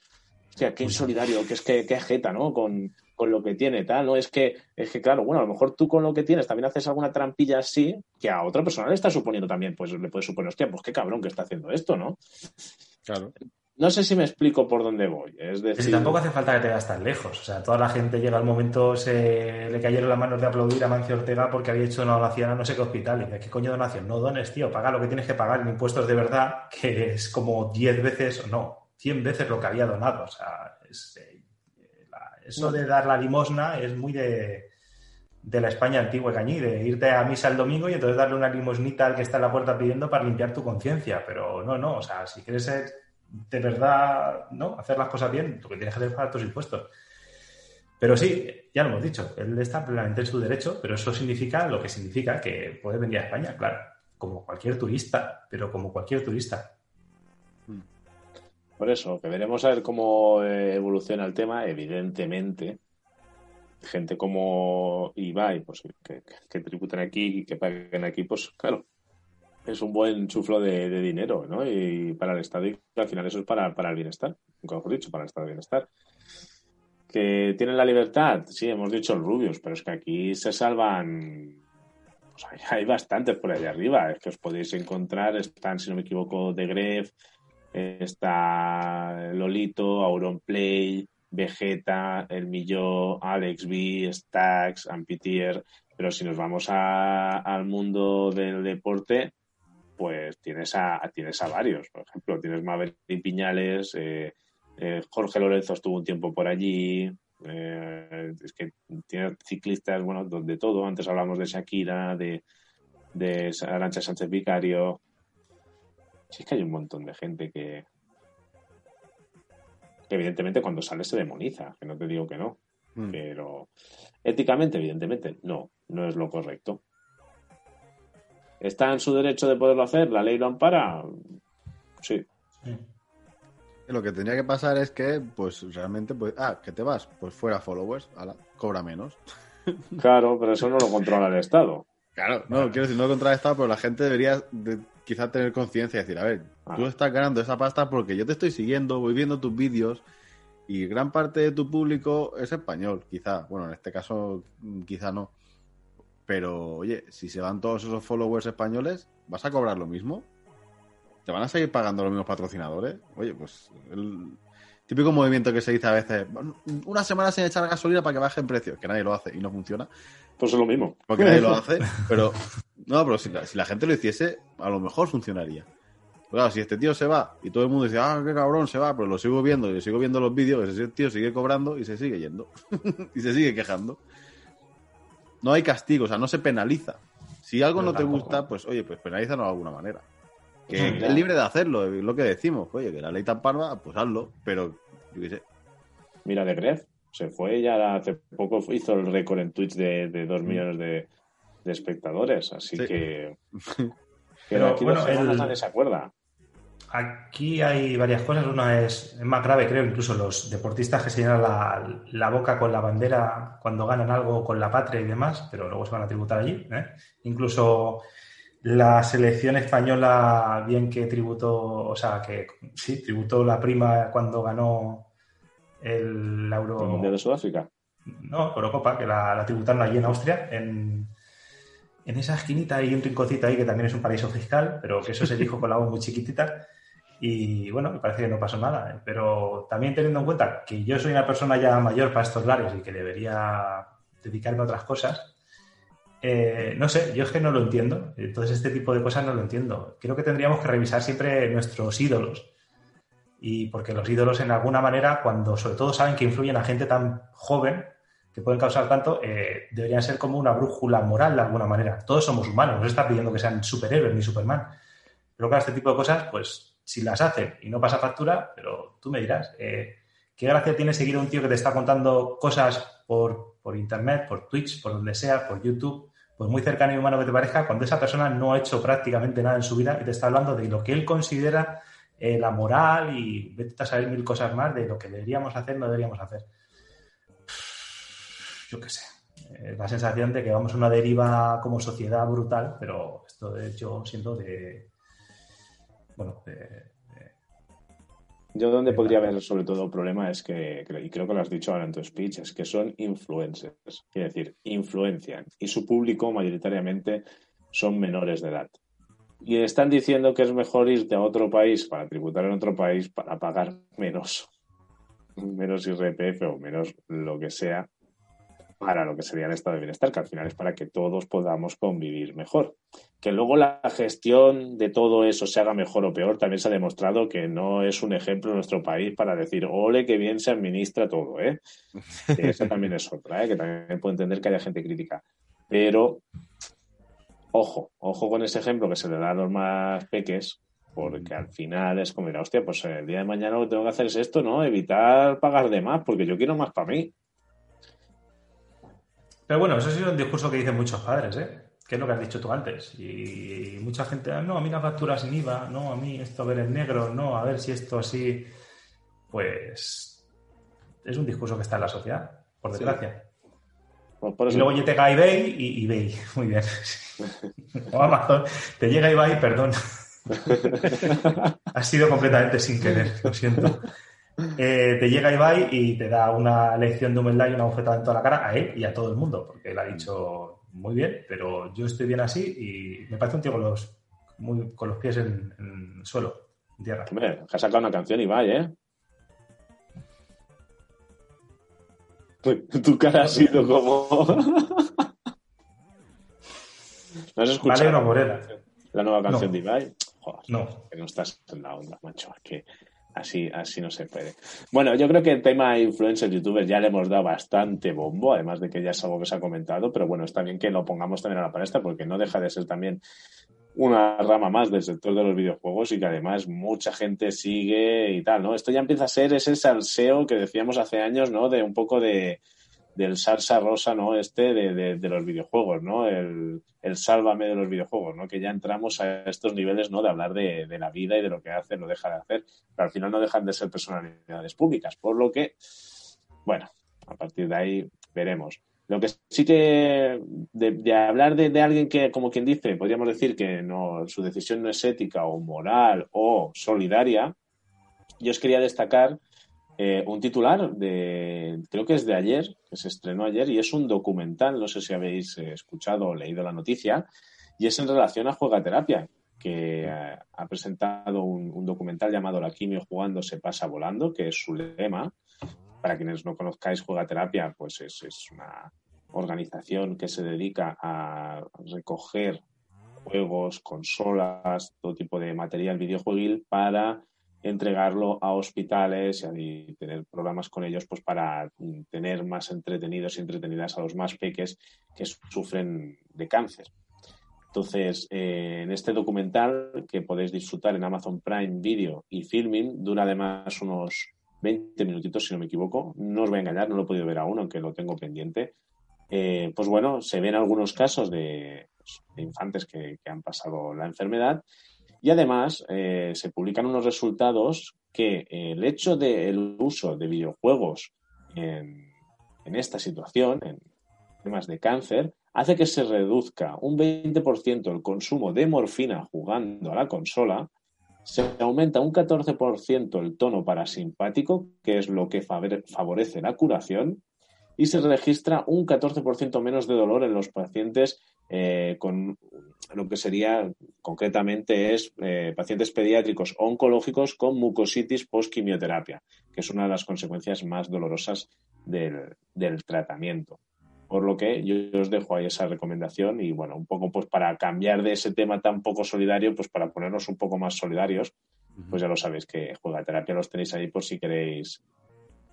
hostia, qué insolidario, que es que, qué jeta, ¿no? Con, con lo que tiene, tal, ¿no? Es que, es que, claro, bueno, a lo mejor tú con lo que tienes también haces alguna trampilla así, que a otra persona le está suponiendo también, pues le puede suponer, hostia, pues qué cabrón que está haciendo esto, ¿no? Claro. No sé si me explico por dónde voy. Es decir... tampoco hace falta que te veas tan lejos. O sea, toda la gente llega al momento, se le cayeron las manos de aplaudir a Mancio Ortega porque había hecho una donación a no sé qué hospital. Y ¿qué coño donación? No dones, tío, paga lo que tienes que pagar en impuestos de verdad, que es como 10 veces, o no, 100 veces lo que había donado. O sea, eh, eso de dar la limosna es muy de, de la España antigua cañí, de irte a misa el domingo y entonces darle una limosnita al que está en la puerta pidiendo para limpiar tu conciencia. Pero no, no, o sea, si quieres ser de verdad, ¿no? Hacer las cosas bien, lo que tienes que hacer es pagar tus impuestos. Pero sí, ya lo hemos dicho, él está plenamente en su derecho, pero eso significa lo que significa que puede venir a España, claro, como cualquier turista, pero como cualquier turista. Por eso, que veremos a ver cómo evoluciona el tema, evidentemente. Gente como Ibai, pues que, que tributen aquí y que paguen aquí, pues claro, es un buen chuflo de, dinero, ¿no? Y para el Estado, y al final eso es para, para el bienestar, nunca mejor dicho, para el Estado de bienestar. ¿Que tienen la libertad? Sí, hemos dicho el Rubius, pero es que aquí se salvan. Pues hay, bastantes por ahí arriba, es que os podéis encontrar, están, si no me equivoco, de Gref, está Lolito, Auronplay, Vegeta, El Millo, Alex B, Stax, Ampitier, pero si nos vamos al mundo del deporte, pues tienes a, tienes a varios. Por ejemplo, tienes Maverick Piñales, eh, eh, Jorge Lorenzo estuvo un tiempo por allí. Eh, es que tiene ciclistas, bueno, de todo. Antes hablamos de Shakira, de, de Arancha Sánchez Vicario. Sí, es que hay un montón de gente que, que evidentemente cuando sale se demoniza, que no te digo que no. Mm. Pero éticamente, evidentemente, no, no es lo correcto. ¿Está en su derecho de poderlo hacer? ¿La ley lo ampara? Sí. Lo que tenía que pasar es que, pues realmente, pues, ah, que te vas, pues fuera followers, cobra menos. Claro, pero eso no lo controla el Estado. Claro, no, quiero decir, no lo controla el Estado, pero la gente debería quizás tener conciencia y decir, a ver, tú ah. estás ganando esa pasta porque yo te estoy siguiendo, voy viendo tus vídeos y gran parte de tu público es español, quizá. Bueno, en este caso, quizá no. Pero, oye, si se van todos esos followers españoles, ¿vas a cobrar lo mismo? ¿Te van a seguir pagando los mismos patrocinadores? Oye, pues el típico movimiento que se dice a veces, una semana sin echar gasolina para que baje en precio, que nadie lo hace y no funciona. Pues es lo mismo. Porque nadie lo hace, pero no, pero si la, gente lo hiciese, a lo mejor funcionaría. Claro, si este tío se va y todo el mundo dice, ah, qué cabrón se va, pero lo sigo viendo y sigo viendo los vídeos, ese tío sigue cobrando y se sigue yendo. y se sigue quejando no hay castigo, o sea, no se penaliza. Si algo no, te gusta, pues oye, pues penalízalo de alguna manera. Que es libre de hacerlo, es lo que decimos. Oye, que la ley tan parva, pues hazlo, pero yo qué sé. Mira, de Gref se fue ya hace poco hizo el récord en Twitch de, dos mm. millones de, espectadores, así que. pero, aquí bueno, no se acuerda. Aquí hay varias cosas. Una es, más grave, creo, incluso los deportistas que se llenan la, boca con la bandera cuando ganan algo con la patria y demás, pero luego se van a tributar allí. ¿eh? Incluso la selección española, bien que tributó, o sea, que sí, tributó la prima cuando ganó el Euro. ¿El Mundial de Sudáfrica? No, Eurocopa, que la, la tributaron allí en Austria, en, en esa esquinita hay un rinconcito ahí que también es un paraíso fiscal, pero que eso se dijo con la voz muy chiquitita. Y bueno, me parece que no pasó nada. ¿eh? Pero también teniendo en cuenta que yo soy una persona ya mayor para estos lares y que debería dedicarme a otras cosas, eh, no sé, yo es que no lo entiendo. Entonces este tipo de cosas no lo entiendo. Creo que tendríamos que revisar siempre nuestros ídolos. Y porque los ídolos en alguna manera, cuando sobre todo saben que influyen a gente tan joven, que pueden causar tanto, eh, deberían ser como una brújula moral de alguna manera. Todos somos humanos, no se está pidiendo que sean superhéroes ni Superman. Pero claro, este tipo de cosas, pues si las hacen y no pasa factura, pero tú me dirás, eh, ¿qué gracia tiene seguir a un tío que te está contando cosas por, internet, por Twitch, por donde sea, por YouTube, pues muy cercano y humano que te parezca, cuando esa persona no ha hecho prácticamente nada en su vida y te está hablando de lo que él considera eh, la moral y vete a saber mil cosas más de lo que deberíamos hacer, no deberíamos hacer. yo qué sé, eh, la sensación de que vamos a una deriva como sociedad brutal, pero esto de hecho siendo de, bueno, de, yo donde podría haber sobre todo problema es que, y creo que lo has dicho ahora en tu speech, es que son influencers, quiere decir, influencian y su público mayoritariamente son menores de edad. Y están diciendo que es mejor irte a otro país para tributar en otro país para pagar menos, menos IRPF o menos lo que sea para lo que sería el estado de bienestar, que al final es para que todos podamos convivir mejor. Que luego la gestión de todo eso se haga mejor o peor, también se ha demostrado que no es un ejemplo en nuestro país para decir, ole, que bien se administra todo, ¿eh? esa también es otra, ¿eh? Que también puedo entender que haya gente crítica. Pero, ojo, ojo con ese ejemplo que se le da a los más peques, porque al final es como, mira, hostia, pues el día de mañana lo que tengo que hacer es esto, ¿no? Evitar pagar de más, porque yo quiero más para mí. Pero bueno, eso ha sido un discurso que dicen muchos padres, ¿eh? Que es lo que has dicho tú antes. Y mucha gente, ah, no, a mí la factura sin IVA, no, a mí esto a ver en negro, no, a ver si esto así. Pues es un discurso que está en la sociedad, por desgracia. Pues y luego llega eBay y eBay, muy bien. o Amazon, te llega eBay, perdón. ha sido completamente sin querer, lo siento. Eh, te llega Ibai y te da una lección de humildad y una bofetada en toda la cara a él y a todo el mundo, porque él ha dicho muy bien, pero yo estoy bien así y me parece un tío con los, con los pies en, el suelo, en tierra. Hombre, ha sacado una canción Ibai, ¿eh? Tu cara ha sido como. ¿No has escuchado? Morena. La nueva canción de Ibai. Joder, no. Que no estás en la onda, macho. Es que Así, así no se puede. Bueno, yo creo que el tema influencers, youtubers ya le hemos dado bastante bombo, además de que ya es algo que se ha comentado, pero bueno, está bien que lo pongamos también a la palestra porque no deja de ser también una rama más del sector de los videojuegos y que además mucha gente sigue y tal, ¿no? Esto ya empieza a ser ese salseo que decíamos hace años, ¿no? De un poco de, del salsa rosa, ¿no? Este de, de, los videojuegos, ¿no? El, el, sálvame de los videojuegos, ¿no? Que ya entramos a estos niveles, ¿no? De hablar de, de la vida y de lo que hace, lo deja de hacer, pero al final no dejan de ser personalidades públicas, por lo que, bueno, a partir de ahí veremos. Lo que sí que de, hablar de, alguien que, como quien dice, podríamos decir que no, su decisión no es ética o moral o solidaria, yo os quería destacar eh, un titular de, creo que es de ayer, que se estrenó ayer, y es un documental, no sé si habéis eh, escuchado o leído la noticia, y es en relación a Juegaterapia, que eh, ha presentado un, documental llamado La quimio jugando se pasa volando, que es su lema. Para quienes no conozcáis Juegaterapia, pues es, es una organización que se dedica a recoger juegos, consolas, todo tipo de material videojueguil para entregarlo a hospitales y tener programas con ellos pues para tener más entretenidos y entretenidas a los más peques que sufren de cáncer. Entonces, eh, en este documental que podéis disfrutar en Amazon Prime Video y Filming, dura además unos 20 minutitos, si no me equivoco. No os voy a engañar, no lo he podido ver aún, aunque lo tengo pendiente. Eh, pues bueno, se ven algunos casos de, infantes que, han pasado la enfermedad y además eh, se publican unos resultados que el hecho del uso de videojuegos en, esta situación, en temas de cáncer, hace que se reduzca un 20% el consumo de morfina jugando a la consola, se aumenta un 14% el tono parasimpático, que es lo que favorece la curación, y se registra un 14% menos de dolor en los pacientes eh, con lo que sería concretamente es eh, pacientes pediátricos oncológicos con mucositis post-quimioterapia, que es una de las consecuencias más dolorosas del, tratamiento. Por lo que yo os dejo ahí esa recomendación y bueno, un poco pues para cambiar de ese tema tan poco solidario, pues para ponernos un poco más solidarios, pues ya lo sabéis que juega terapia los tenéis ahí por si queréis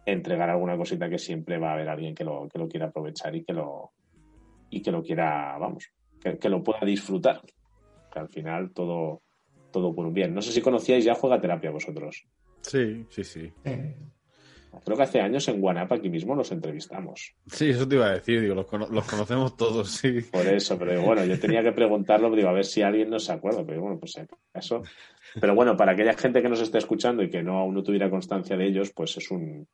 entregar alguna cosita que siempre va a haber alguien que lo, que lo quiera aprovechar y que lo, y que lo quiera, vamos, que, lo pueda disfrutar. Que al final todo, todo por un bien. No sé si conocíais ya Juega Terapia vosotros. Sí, sí, sí. Creo que hace años en Guanapa aquí mismo los entrevistamos. Sí, eso te iba a decir, digo, los, conocemos todos, sí. Por eso, pero bueno, yo tenía que preguntarlo, digo, a ver si alguien no se acuerda, pero bueno, pues eso. Pero bueno, para aquella gente que nos esté escuchando y que no aún no tuviera constancia de ellos, pues es un,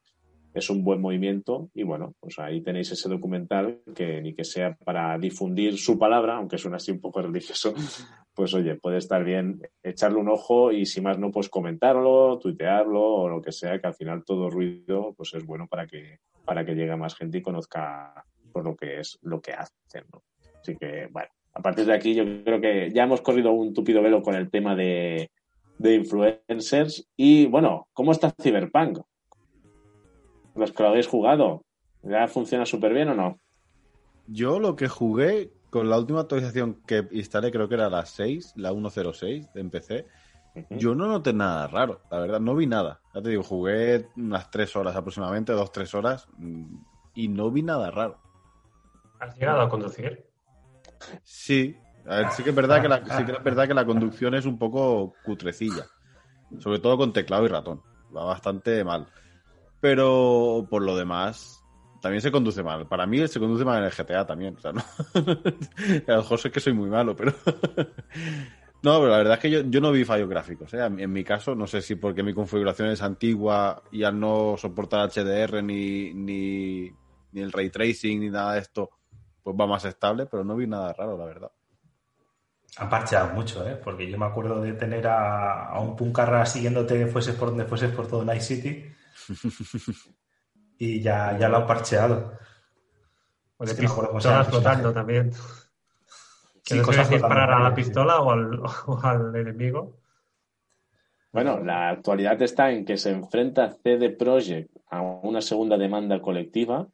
es un buen movimiento y bueno, pues ahí tenéis ese documental que ni que sea para difundir su palabra, aunque suena así un poco religioso, pues oye, puede estar bien echarle un ojo y si más no, pues comentarlo, tuitearlo o lo que sea, que al final todo ruido pues es bueno para que, para que llegue más gente y conozca por lo que es lo que hacen. Así que, bueno, a partir de aquí yo creo que ya hemos corrido un tupido velo con el tema de, de influencers y bueno, ¿cómo está Cyberpunk? Los que lo habéis jugado, ¿ya funciona súper bien o no? Yo lo que jugué con la última actualización que instalé, creo que era la 6, la 106 de PC, yo no noté nada raro, la verdad, no vi nada. Ya te digo, jugué unas 3 horas aproximadamente, 2-3 horas, mm, y no vi nada raro. ¿Has llegado a conducir? Sí, a ver, sí que es verdad que la, sí que es verdad que la conducción es un poco cutrecilla, sobre todo con teclado y ratón, va bastante mal. Pero por lo demás, también se conduce mal. Para mí se conduce mal en el GTA también. O a lo mejor es que soy muy malo, pero... no, pero la verdad es que yo, yo no vi fallos gráficos. ¿eh? En mi caso, no sé si porque mi configuración es antigua y al no soportar HDR ni, ni, ni el ray tracing ni nada de esto, pues va más estable, pero no vi nada raro, la verdad. Han parcheado mucho, ¿eh? porque yo me acuerdo de tener a, a un puncarra siguiéndote fueses por donde fueses por todo Night City y ya, ya lo han parcheado. O de pistolas flotando también. Que sí, no disparar a la pistola o al, o al enemigo. Bueno, la actualidad está en que se enfrenta CD Projekt a una segunda demanda colectiva,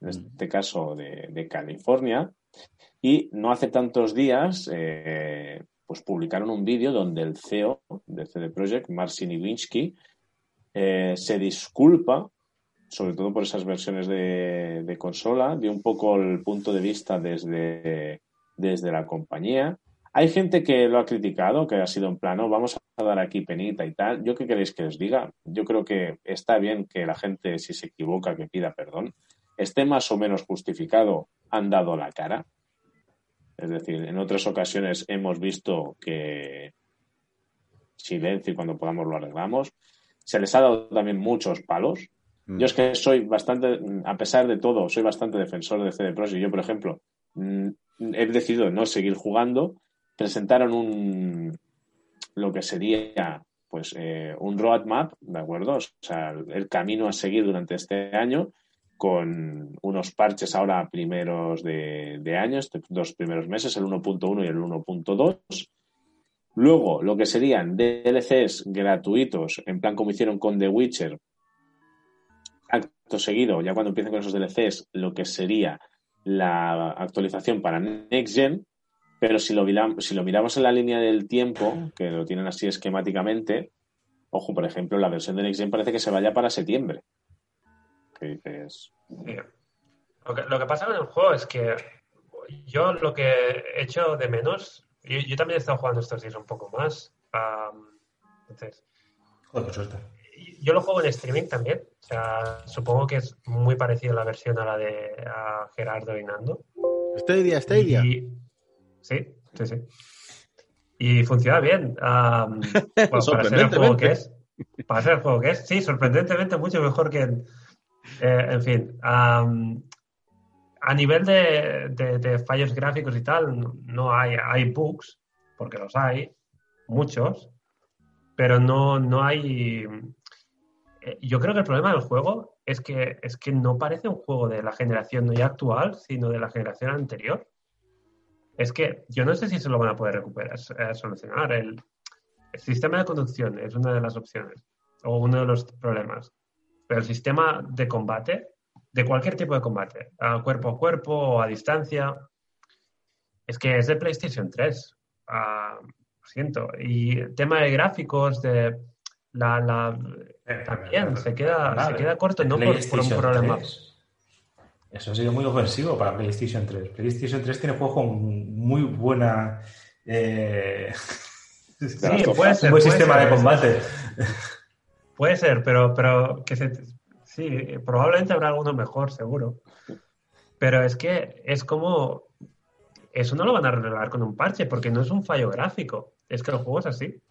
en este caso de, de California, y no hace tantos días eh, pues publicaron un vídeo donde el CEO de CD Projekt, Marcin Iwinski, eh, se disculpa, sobre todo por esas versiones de, consola, dio un poco el punto de vista desde, desde la compañía. Hay gente que lo ha criticado, que ha sido en plano, vamos a dar aquí penita y tal. ¿Yo qué queréis que os diga? Yo creo que está bien que la gente, si se equivoca, que pida perdón. Esté más o menos justificado, han dado la cara. Es decir, en otras ocasiones hemos visto que silencio y cuando podamos lo arreglamos se les ha dado también muchos palos. Mm. Yo es que soy bastante, a pesar de todo, soy bastante defensor de CD Pros y yo, por ejemplo, mm, he decidido no seguir jugando. Presentaron un, lo que sería pues eh, un roadmap, ¿de acuerdo? O sea, el camino a seguir durante este año con unos parches ahora primeros de, de año, estos dos primeros meses, el 1.1 y el 1.2 Luego, lo que serían DLCs gratuitos, en plan como hicieron con The Witcher, acto seguido, ya cuando empiecen con esos DLCs, lo que sería la actualización para Next Gen, pero si lo, si lo miramos en la línea del tiempo, que lo tienen así esquemáticamente, ojo, por ejemplo, la versión de Next Gen parece que se vaya para septiembre. Lo, que, lo que pasa con el juego es que yo lo que he hecho de menos yo, también he estado jugando estos días un poco más. entonces, Yo lo juego en streaming también. O sea, supongo que es muy parecido la versión a la de Gerardo y Nando. Stadia, Stadia. Sí, sí, sí. Y funciona bien. para ser el juego que es. Para ser el juego que es, sí, sorprendentemente mucho mejor que en. Eh, en fin a nivel de, fallos gráficos y tal, no hay, hay bugs, porque los hay, muchos, pero no, no hay... Eh, yo creo que el problema del juego es que, es que no parece un juego de la generación actual, sino de la generación anterior. Es que yo no sé si se lo van a poder recuperar, eh, solucionar. El, el sistema de conducción es una de las opciones, o uno de los problemas. Pero el sistema de combate de cualquier tipo de combate, a cuerpo a cuerpo o a distancia. Es que es de PlayStation 3. lo siento. Y tema de gráficos, de la, la eh, también se queda, se queda corto, no por, un problema. Eso ha sido muy ofensivo para PlayStation 3. PlayStation 3 tiene juegos con muy buena. Eh... Sí, puede ser. Un buen sistema de combate. Puede ser, pero, pero que se, Sí, probablemente habrá alguno mejor, seguro. Pero es que es como. Eso no lo van a arreglar con un parche, porque no es un fallo gráfico. Es que el juego es así.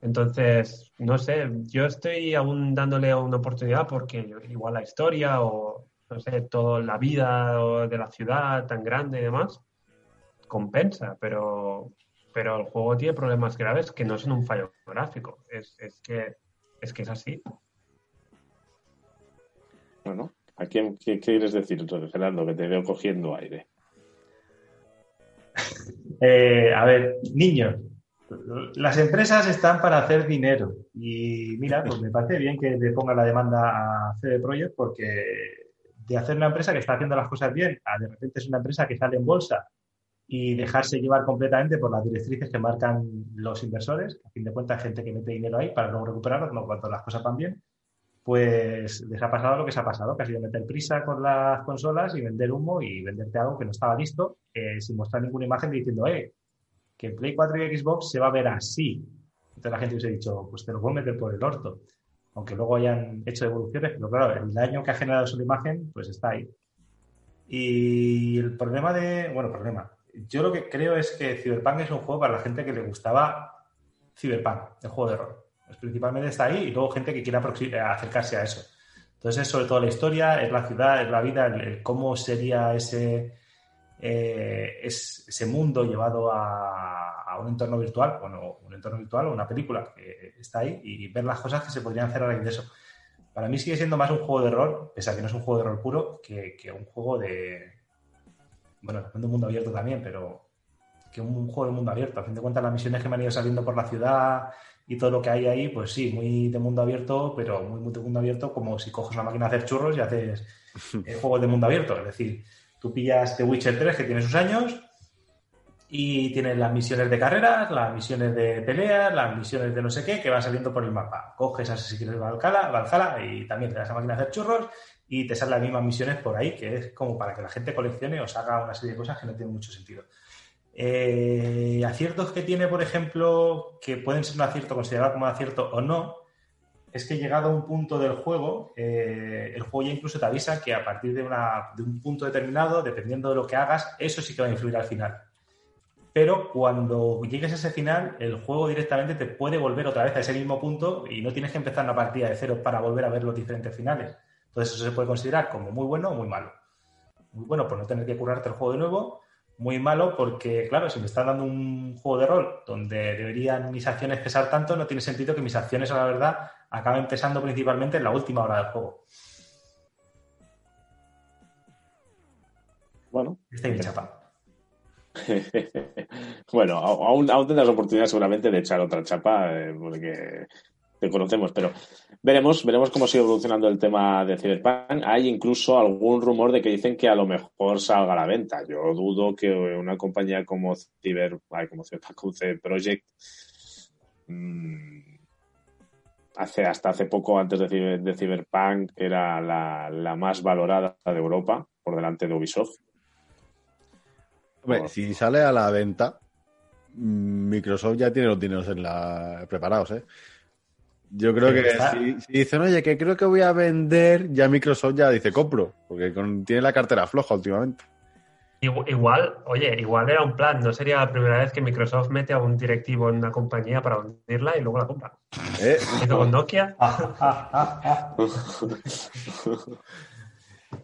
Entonces, no sé, yo estoy aún dándole una oportunidad porque igual la historia o, no sé, toda la vida de la ciudad tan grande y demás, compensa, pero, pero el juego tiene problemas graves que no son un fallo gráfico, es, es, que, es que es así. Bueno, ¿a quién, qué, quieres decir, Gerardo, que te veo cogiendo aire? Eh, a ver, niños, las empresas están para hacer dinero y mira, pues me parece bien que le ponga la demanda a CD Projekt porque de hacer una empresa que está haciendo las cosas bien a de repente es una empresa que sale en bolsa y dejarse llevar completamente por las directrices que marcan los inversores, a fin de cuentas gente que mete dinero ahí para luego recuperarlo cuando las cosas van bien, pues les ha pasado lo que se ha pasado, que ha sido meter prisa con las consolas y vender humo y venderte algo que no estaba listo eh, sin mostrar ninguna imagen diciendo, eh, que Play 4 y Xbox se va a ver así. Entonces la gente hubiese dicho, pues te lo a meter por el orto. Aunque luego hayan hecho evoluciones, pero claro, el daño que ha generado su imagen, pues está ahí. Y el problema de, bueno, problema, yo lo que creo es que Cyberpunk es un juego para la gente que le gustaba Cyberpunk, el juego de rol. Principalmente está ahí y luego gente que quiera acercarse a eso. Entonces es sobre todo la historia, es la ciudad, es la vida, cómo sería ese, eh, ese mundo llevado a, a, un entorno virtual, bueno, un entorno virtual o una película que está ahí y ver las cosas que se podrían hacer a raíz de eso. Para mí sigue siendo más un juego de rol, pese a que no es un juego de rol puro, que, que un juego de, bueno, de mundo abierto también, pero que un, juego de mundo abierto. A fin de cuentas, las misiones que me han ido saliendo por la ciudad y todo lo que hay ahí, pues sí, muy de mundo abierto, pero muy, muy de mundo abierto, como si coges una máquina a hacer churros y haces eh, juegos de mundo abierto. Es decir, tú pillas The Witcher 3, que tiene sus años, y tienes las misiones de carreras, las misiones de peleas, las misiones de no sé qué, que van saliendo por el mapa. Coges Assassin's Creed Valhalla, Valhalla y también te das a máquina a hacer churros y te salen las mismas misiones por ahí, que es como para que la gente coleccione o haga una serie de cosas que no tienen mucho sentido. Eh, aciertos que tiene, por ejemplo, que pueden ser un acierto considerado como acierto o no, es que llegado a un punto del juego, eh, el juego ya incluso te avisa que a partir de, de, un punto determinado, dependiendo de lo que hagas, eso sí que va a influir al final. Pero cuando llegues a ese final, el juego directamente te puede volver otra vez a ese mismo punto y no tienes que empezar una partida de cero para volver a ver los diferentes finales. Entonces eso se puede considerar como muy bueno o muy malo. Muy bueno por no tener que currarte el juego de nuevo, muy malo porque, claro, si me están dando un juego de rol donde deberían mis acciones pesar tanto, no tiene sentido que mis acciones, a la verdad, acaben pesando principalmente en la última hora del juego. Bueno. Está mi chapa. bueno, aún, aún tendrás oportunidad seguramente de echar otra chapa, eh, porque conocemos, pero veremos, veremos cómo sigue evolucionando el tema de Cyberpunk. Hay incluso algún rumor de que dicen que a lo mejor salga a la venta. Yo dudo que una compañía como Cyber, como Cyberpunk Project mmm, hace hasta hace poco antes de, de Cyberpunk era la, la, más valorada de Europa por delante de Ubisoft. Hombre, si sale a la venta, Microsoft ya tiene los dineros en la... preparados, ¿eh? Yo creo que si, dicen, oye, que creo que voy a vender, ya Microsoft ya dice, compro, porque tiene la cartera floja últimamente. Igual, oye, igual era un plan, no sería la primera vez que Microsoft mete a un directivo en una compañía para venderla y luego la compra. ¿Eh? ¿Hizo con Nokia?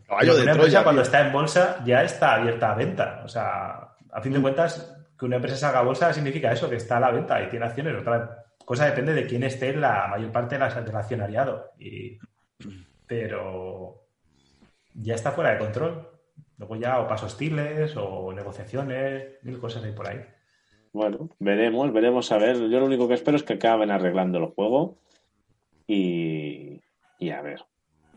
Caballo de Troya, cuando está en bolsa ya está abierta a venta. O sea, a fin de mm. cuentas, que una empresa salga a bolsa significa eso, que está a la venta y tiene acciones. Otra cosa depende de quién esté en la mayor parte del accionariado. pero ya está fuera de control. Luego ya o pasos hostiles o negociaciones, mil cosas hay por ahí. Bueno, veremos, veremos a ver. Yo lo único que espero es que acaben arreglando el juego y, y a ver.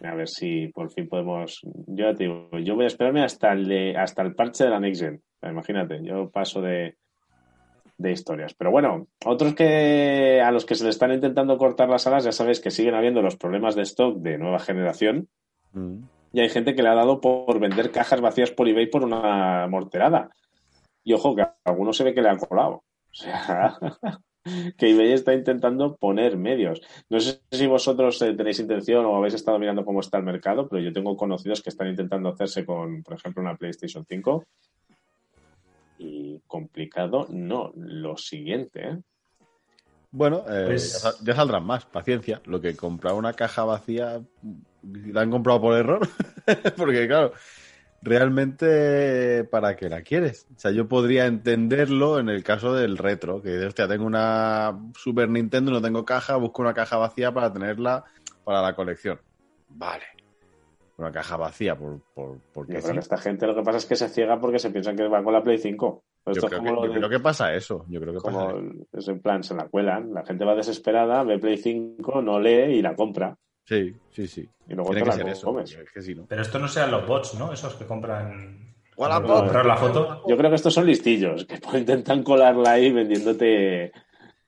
A ver si por fin podemos. Yo te digo, yo voy a esperarme hasta el, hasta el parche de la Next Gen. Imagínate, yo paso de, de historias. Pero bueno, otros que a los que se le están intentando cortar las alas, ya sabéis que siguen habiendo los problemas de stock de nueva generación. Mm. Y hay gente que le ha dado por vender cajas vacías por eBay por una morterada. Y ojo, que a algunos se ve que le han colado. O sea, que eBay está intentando poner medios. No sé si vosotros eh, tenéis intención o habéis estado mirando cómo está el mercado, pero yo tengo conocidos que están intentando hacerse con, por ejemplo, una PlayStation 5 y complicado, no, lo siguiente. ¿eh? Bueno, eh, Pues- ya, sal- ya saldrán más, paciencia. Lo que comprar una caja vacía, la han comprado por error. Porque, claro, realmente, ¿para qué la quieres? O sea, yo podría entenderlo en el caso del retro, que dices, hostia, tengo una Super Nintendo, no tengo caja, busco una caja vacía para tenerla para la colección. Vale. Una caja vacía, por, por, porque Yo sí. creo que esta gente lo que pasa es que se ciega porque se piensan que va con la Play 5. Pues Yo esto creo, es que, como lo yo de- creo que pasa eso. Yo creo que pasa como el- es en plan, se la cuelan. La gente va desesperada, ve Play 5, no lee y la compra. Sí, sí, sí. Y luego Tiene te que la ser eso. comes. porque Es que si no. Pero esto no sean los bots, ¿no? Esos que compran. Comprar la foto. Yo creo que estos son listillos, que intentan colarla ahí vendiéndote,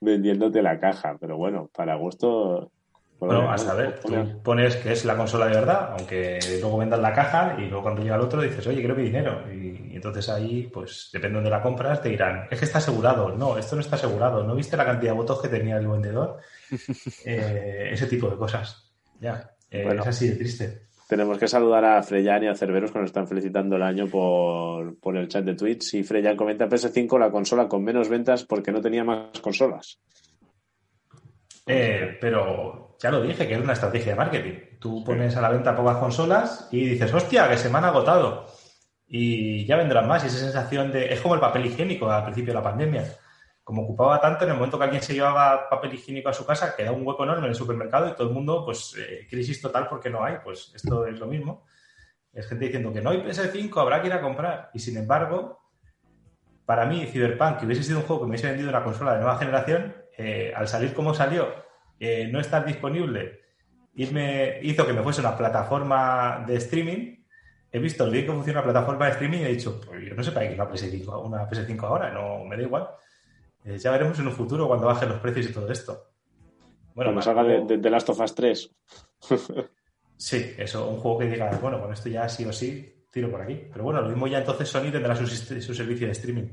vendiéndote la caja. Pero bueno, para gusto. Bueno, a saber, tú pones que es la consola de verdad, aunque luego vendas la caja y luego cuando llega el otro dices, oye, quiero mi dinero. Y, y entonces ahí, pues depende de dónde la compras, te dirán, es que está asegurado. No, esto no está asegurado. ¿No viste la cantidad de votos que tenía el vendedor? Eh, ese tipo de cosas. Ya, eh, Bueno. es así de triste. Tenemos que saludar a Freyan y a Cerberus que nos están felicitando el año por, por el chat de Twitch. Y Freyan comenta PS5, la consola con menos ventas porque no tenía más consolas. Eh, pero ya lo dije, que es una estrategia de marketing. Tú pones a la venta pocas consolas y dices, hostia, que se me han agotado. Y ya vendrán más. Y esa sensación de. Es como el papel higiénico al principio de la pandemia. Como ocupaba tanto, en el momento que alguien se llevaba papel higiénico a su casa, queda un hueco enorme en el supermercado y todo el mundo, pues, eh, crisis total porque no hay. Pues esto es lo mismo. Es gente diciendo que no hay PS5, habrá que ir a comprar. Y sin embargo, para mí, Cyberpunk, que hubiese sido un juego que me hubiese vendido una consola de nueva generación, eh, al salir como salió, eh, no estar disponible, irme, hizo que me fuese una plataforma de streaming. He visto el día que funciona una plataforma de streaming y he dicho, pues yo no sé para qué una PS5, una PS5 ahora, no me da igual. Eh, ya veremos en un futuro cuando bajen los precios y todo esto. Bueno, Cuando más salga de, de The Last of Us 3. Sí, eso, un juego que diga, bueno, con esto ya sí o sí tiro por aquí. Pero bueno, lo mismo ya entonces Sony tendrá su servicio de streaming.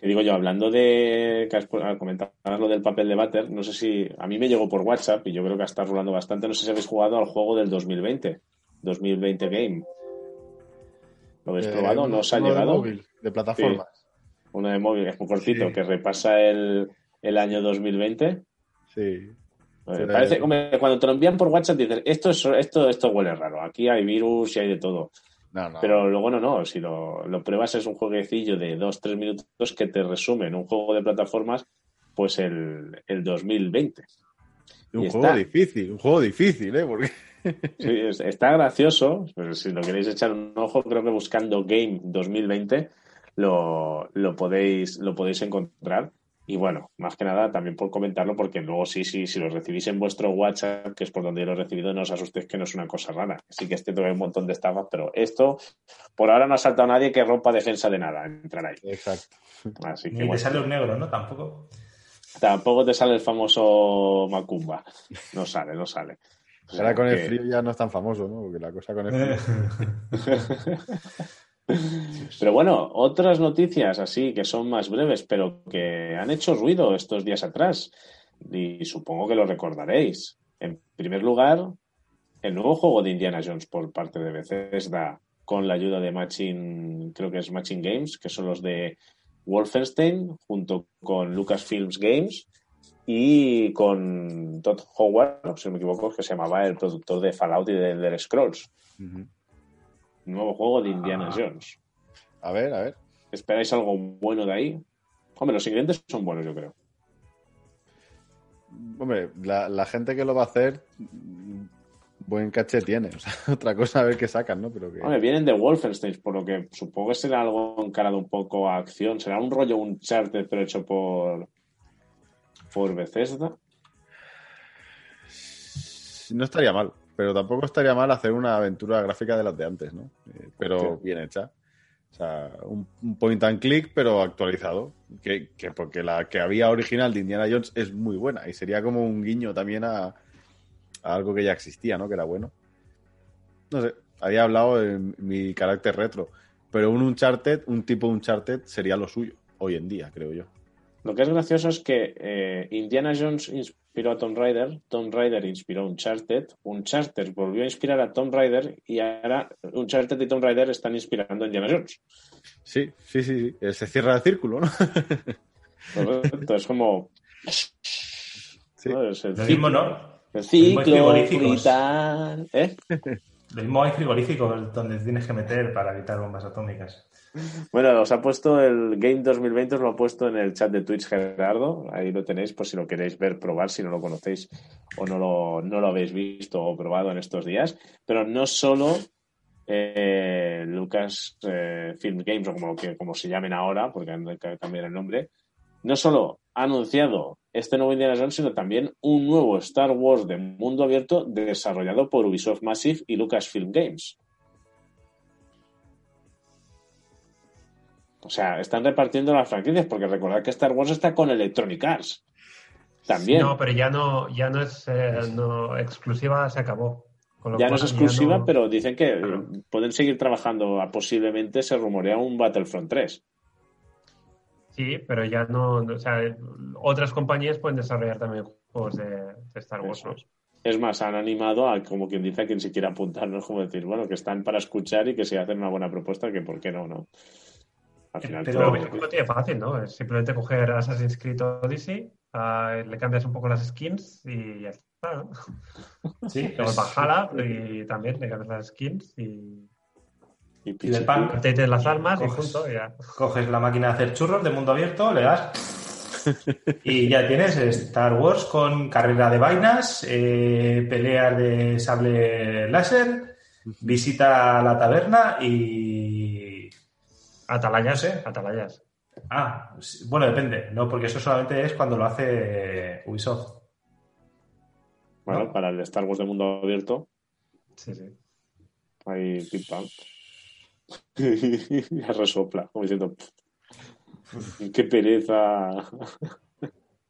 Que digo yo, hablando de que has comentabas lo del papel de váter, no sé si a mí me llegó por WhatsApp y yo creo que está rulando bastante. No sé si habéis jugado al juego del 2020, 2020 Game. ¿Lo habéis Eh, probado? ¿No os ha uno de llegado? móvil, de plataformas. Uno de móvil, es muy cortito, Sí. que repasa el, el año 2020. Sí. Eh, Pero- parece, hombre, cuando te lo envían por WhatsApp dices, esto, es, esto, esto huele raro, aquí hay virus y hay de todo. No, no. Pero luego no, no, si lo, lo pruebas es un jueguecillo de dos, tres minutos que te resume en un juego de plataformas, pues el, el 2020. un y juego está. difícil, un juego difícil, ¿eh? Porque Sí, es- está gracioso, pero si lo queréis echar un ojo, creo que buscando Game 2020 lo, lo, podéis, lo podéis encontrar. Y bueno, más que nada también por comentarlo, porque luego sí, sí, si lo recibís en vuestro WhatsApp, que es por donde yo lo he recibido, no os asustéis que no es una cosa rara. Sí que este hay un montón de estafas, pero esto, por ahora no ha saltado nadie que rompa defensa de nada, entrar ahí. Exacto. Así que Ni te sale un negro, ¿no? Tampoco. tampoco te sale el famoso Macumba. No sale, no sale. O sea Ahora con el frío ya no es tan famoso, ¿no? Porque la cosa con el frío. Pero bueno, otras noticias así que son más breves, pero que han hecho ruido estos días atrás. Y supongo que lo recordaréis. En primer lugar, el nuevo juego de Indiana Jones por parte de Bethesda con la ayuda de Matching, creo que es Matching Games, que son los de Wolfenstein, junto con Lucasfilms Games y con Todd Howard, si no me equivoco, que se llamaba el productor de Fallout y de Elder Scrolls. Nuevo juego de Indiana Ah. Jones. A ver, a ver. ¿Esperáis algo bueno de ahí? Hombre, los ingredientes son buenos, yo creo. Hombre, la, la gente que lo va a hacer, buen caché tiene. O sea, otra cosa a ver qué sacan, ¿no? Pero que... Hombre, vienen de Wolfenstein, por lo que supongo que será algo encarado un poco a acción. Será un rollo un charter, pero hecho por, por Bethesda. No estaría mal, pero tampoco estaría mal hacer una aventura gráfica de las de antes, ¿no? Eh, pero bien hecha. O sea, un, un point and click, pero actualizado. Que, que porque la que había original de Indiana Jones es muy buena y sería como un guiño también a, a algo que ya existía, ¿no? Que era bueno. No sé, había hablado en mi carácter retro, pero un Uncharted, un tipo Uncharted sería lo suyo hoy en día, creo yo. Lo que es gracioso es que eh, Indiana Jones inspiró a Tomb Raider, Tomb Raider inspiró a Uncharted, Uncharted volvió a inspirar a Tomb Raider y ahora Uncharted y Tomb Raider están inspirando a Indiana Jones. Sí, sí, sí, sí. Eh, Se cierra el círculo, ¿no? Correcto, es como Sí. ¿no? Es el Lo ciclo, mismo, ¿no? el Lo ciclo ¿eh? Lo mismo hay frigoríficos donde tienes que meter para evitar bombas atómicas. Bueno, os ha puesto el Game 2020, os lo ha puesto en el chat de Twitch Gerardo. Ahí lo tenéis por si lo queréis ver, probar, si no lo conocéis o no lo, no lo habéis visto o probado en estos días. Pero no solo eh, Lucas eh, Film Games, o como, que, como se llamen ahora, porque han de cambiar el nombre, no solo ha anunciado este nuevo Indiana Jones, sino también un nuevo Star Wars de mundo abierto desarrollado por Ubisoft Massive y Lucasfilm Games. O sea, están repartiendo las franquicias, porque recordad que Star Wars está con Electronic Arts. También. No, pero ya no, ya no es eh, no, exclusiva, se acabó. Con lo ya no es exclusiva, no- pero dicen que Claro. pueden seguir trabajando. a- Posiblemente se rumorea un Battlefront 3. Sí, pero ya no, no- o sea, otras compañías pueden desarrollar también juegos de, de Star Wars. Es más, han animado a, como quien dice, a quien se quiera apuntar, ¿no? Es como decir, bueno, que están para escuchar y que si hacen una buena propuesta, que por qué no, ¿no? Al final, Pero- todo- lo tiene fácil, ¿no? Es simplemente coger Assassin's Creed Odyssey, ah, le cambias un poco las skins y ya está. ¿no? Sí, Luego es- Valhalla y también le cambias las skins y y Cyberpunk. updates las armas y Coges- punto. y ya. coges la máquina de hacer churros de mundo abierto, le das y ya tienes Star Wars con carrera de vainas, eh, peleas de sable láser, visita a la taberna y... Atalayas, ¿eh? Atalayas. Ah, bueno, depende, ¿no? Porque eso solamente es cuando lo hace Ubisoft. Bueno, ¿no? para el Star Wars de mundo abierto, Sí, sí. hay pim pam. ya resopla, como diciendo, qué pereza.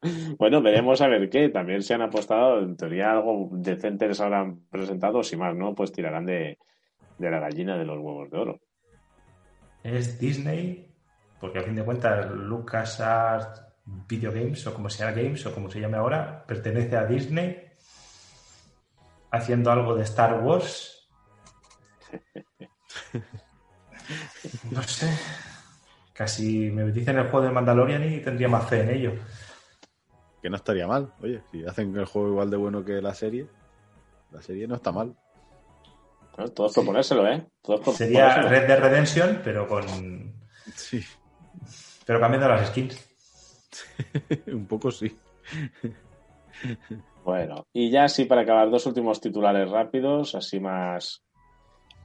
bueno, veremos a ver qué. También se han apostado, en teoría algo decente les habrán presentado, si más no, pues tirarán de, de la gallina de los huevos de oro. Es Disney, porque a fin de cuentas LucasArts Video Games, o como sea Games, o como se llame ahora, pertenece a Disney, haciendo algo de Star Wars. No sé. Casi me dicen el juego de Mandalorian y tendría más fe en ello. Que no estaría mal. Oye, si hacen el juego igual de bueno que la serie, la serie no está mal. Bueno, Todos proponérselo, ¿eh? Todos Sería. Red Dead Redemption, pero con. Sí, pero cambiando las skins. un poco sí. Bueno, y ya sí, para acabar, dos últimos titulares rápidos, así más.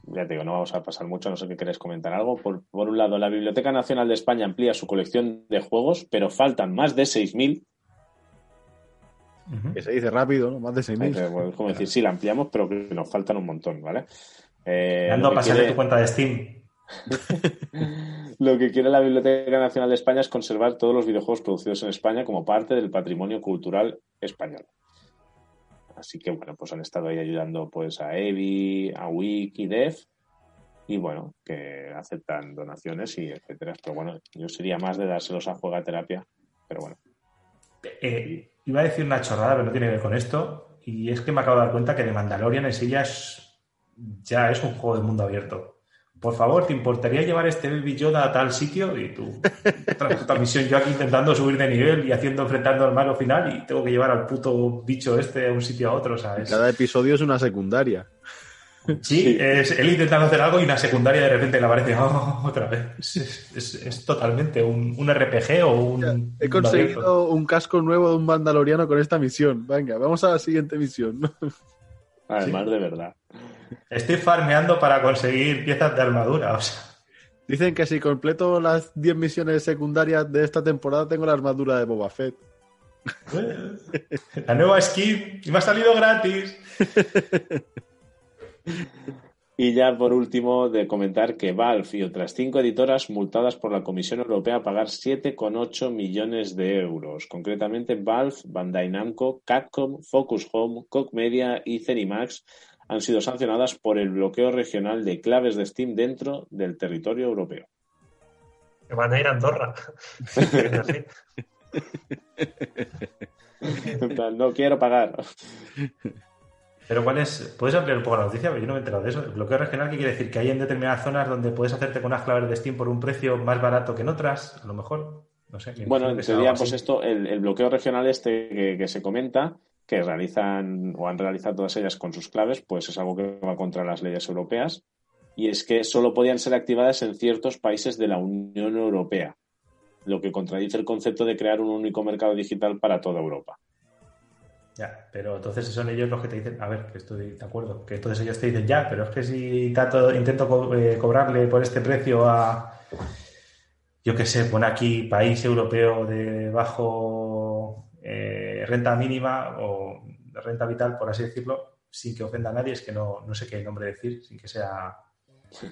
Ya te digo, no vamos a pasar mucho, no sé qué queréis comentar algo. Por, por un lado, la Biblioteca Nacional de España amplía su colección de juegos, pero faltan más de 6.000. Que se dice rápido, ¿no? Más de 6.000. Eh, bueno, Es como decir, sí, la ampliamos, pero que nos faltan un montón, ¿vale? Eh, Ando pasarle quiere, tu cuenta de Steam. lo que quiere la Biblioteca Nacional de España es conservar todos los videojuegos producidos en España como parte del patrimonio cultural español. Así que bueno, pues han estado ahí ayudando pues a Evi, a Wikidev y bueno, que aceptan donaciones y etcétera. Pero bueno, yo sería más de dárselos a Juegaterapia, pero bueno. Eh, iba a decir una chorrada, pero no tiene que ver con esto. Y es que me acabo de dar cuenta que de Mandalorian en sí ya es, un juego de mundo abierto. Por favor, ¿te importaría llevar este Baby Yoda a tal sitio? Y tú, tras esta misión, yo aquí intentando subir de nivel y haciendo enfrentando al malo final y tengo que llevar al puto bicho este a un sitio a otro, ¿sabes? Cada episodio es una secundaria. Sí, es él intentando hacer algo y una secundaria de repente le aparece "Oh, otra vez. Es, es- es totalmente un, un RPG o un. He conseguido un casco nuevo de un mandaloriano con esta misión. Venga, vamos a la siguiente misión. Además de verdad. Estoy farmeando para conseguir piezas de armadura. O sea, Dicen que si completo las 10 misiones secundarias de esta temporada tengo la armadura de Boba Fett. la nueva skin y me ha salido gratis. Y ya por último, de comentar que Valve y otras cinco editoras multadas por la Comisión Europea a pagar 7,8 millones de euros. Concretamente, Valve, Bandai Namco, Capcom, Focus Home, Koch Media y Zenimax han sido sancionadas por el bloqueo regional de claves de Steam dentro del territorio europeo. Que van a ir a Andorra. Así. En plan, no quiero pagar. Pero ¿cuál es? ¿Puedes ampliar un poco la noticia? Porque yo no me he enterado de eso. ¿El bloqueo regional qué quiere decir? ¿Que hay en determinadas zonas donde puedes hacerte con unas claves de Steam por un precio más barato que en otras? A lo mejor. No sé. Bueno, en teoría, pues esto, el, bloqueo regional este que, se comenta, que realizan o han realizado todas ellas con sus claves, pues es algo que va contra las leyes europeas. Y es que solo podían ser activadas en ciertos países de la Unión Europea, lo que contradice el concepto de crear un único mercado digital para toda Europa. Ya, pero entonces son ellos los que te dicen, a ver, que estoy de acuerdo, que entonces ellos te dicen, ya, pero es que si tanto intento eh, cobrarle por este precio a, yo qué sé, pone aquí país europeo de bajo eh, renta mínima o renta vital, por así decirlo, sin que ofenda a nadie, es que no, no sé qué nombre decir, sin que sea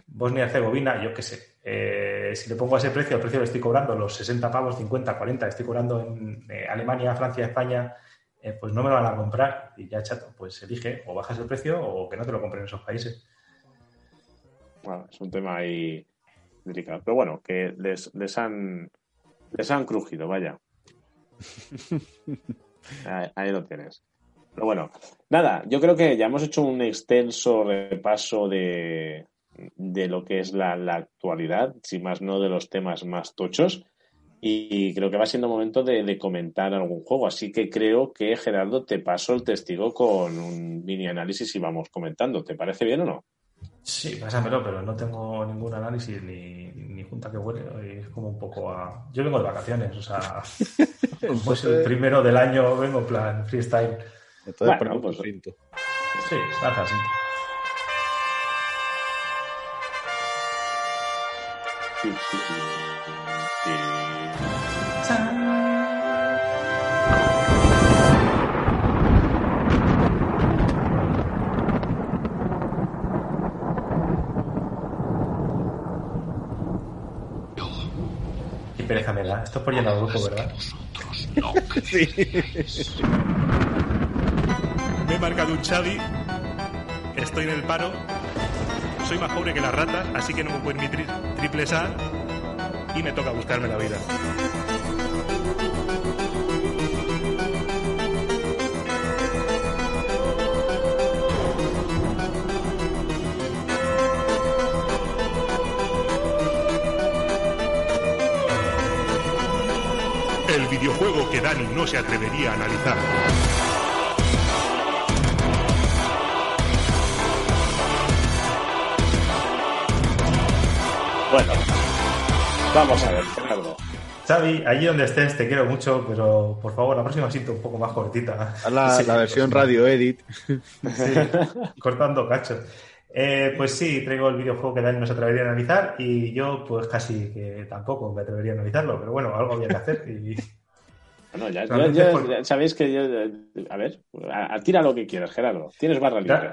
Bosnia-Herzegovina, yo qué sé. Eh, si le pongo a ese precio, el precio le estoy cobrando los 60 pavos, 50, 40, estoy cobrando en Alemania, Francia, España eh, pues no me lo van a comprar. Y ya, chato, pues elige o bajas el precio o que no te lo compren en esos países. Bueno, es un tema ahí delicado. Pero bueno, que les, han, les han crujido, vaya. ahí, lo tienes. Pero bueno, nada, yo creo que ya hemos hecho un extenso repaso de, de lo que es la, la, actualidad, si más no de los temas más tochos y creo que va siendo momento de, comentar algún juego. Así que creo que, Gerardo, te paso el testigo con un mini análisis y vamos comentando. ¿Te parece bien o no? Sí, pásamelo, pero no tengo ningún análisis ni, junta que huele. Es como un poco a. Yo vengo de vacaciones, o sea, pues el primero del año vengo en plan freestyle. Entonces, bueno, pues, Sí, está así. Qué pereza me da. Esto es por llenar el grupo, ¿verdad? sí. Me he marcado un Xavi. Estoy en el paro. Soy más pobre que las ratas, así que no me puedo permitir triple A. Y me toca buscarme la vida. el videojuego que Dani no se atrevería a analizar. Vamos a ver, Gerardo. Xavi, allí donde estés, te quiero mucho, pero por favor, la próxima siento un poco más cortita. La, la versión radio edit. cortando cachos. Eh, pues sí, traigo el videojuego que Dani no se atrevería a analizar y yo pues casi que tampoco me atrevería a analizarlo, pero bueno, algo había que hacer y... Bueno, ya, sabéis que yo... A ver, tira lo que quieras, Gerardo. Tienes barra libre.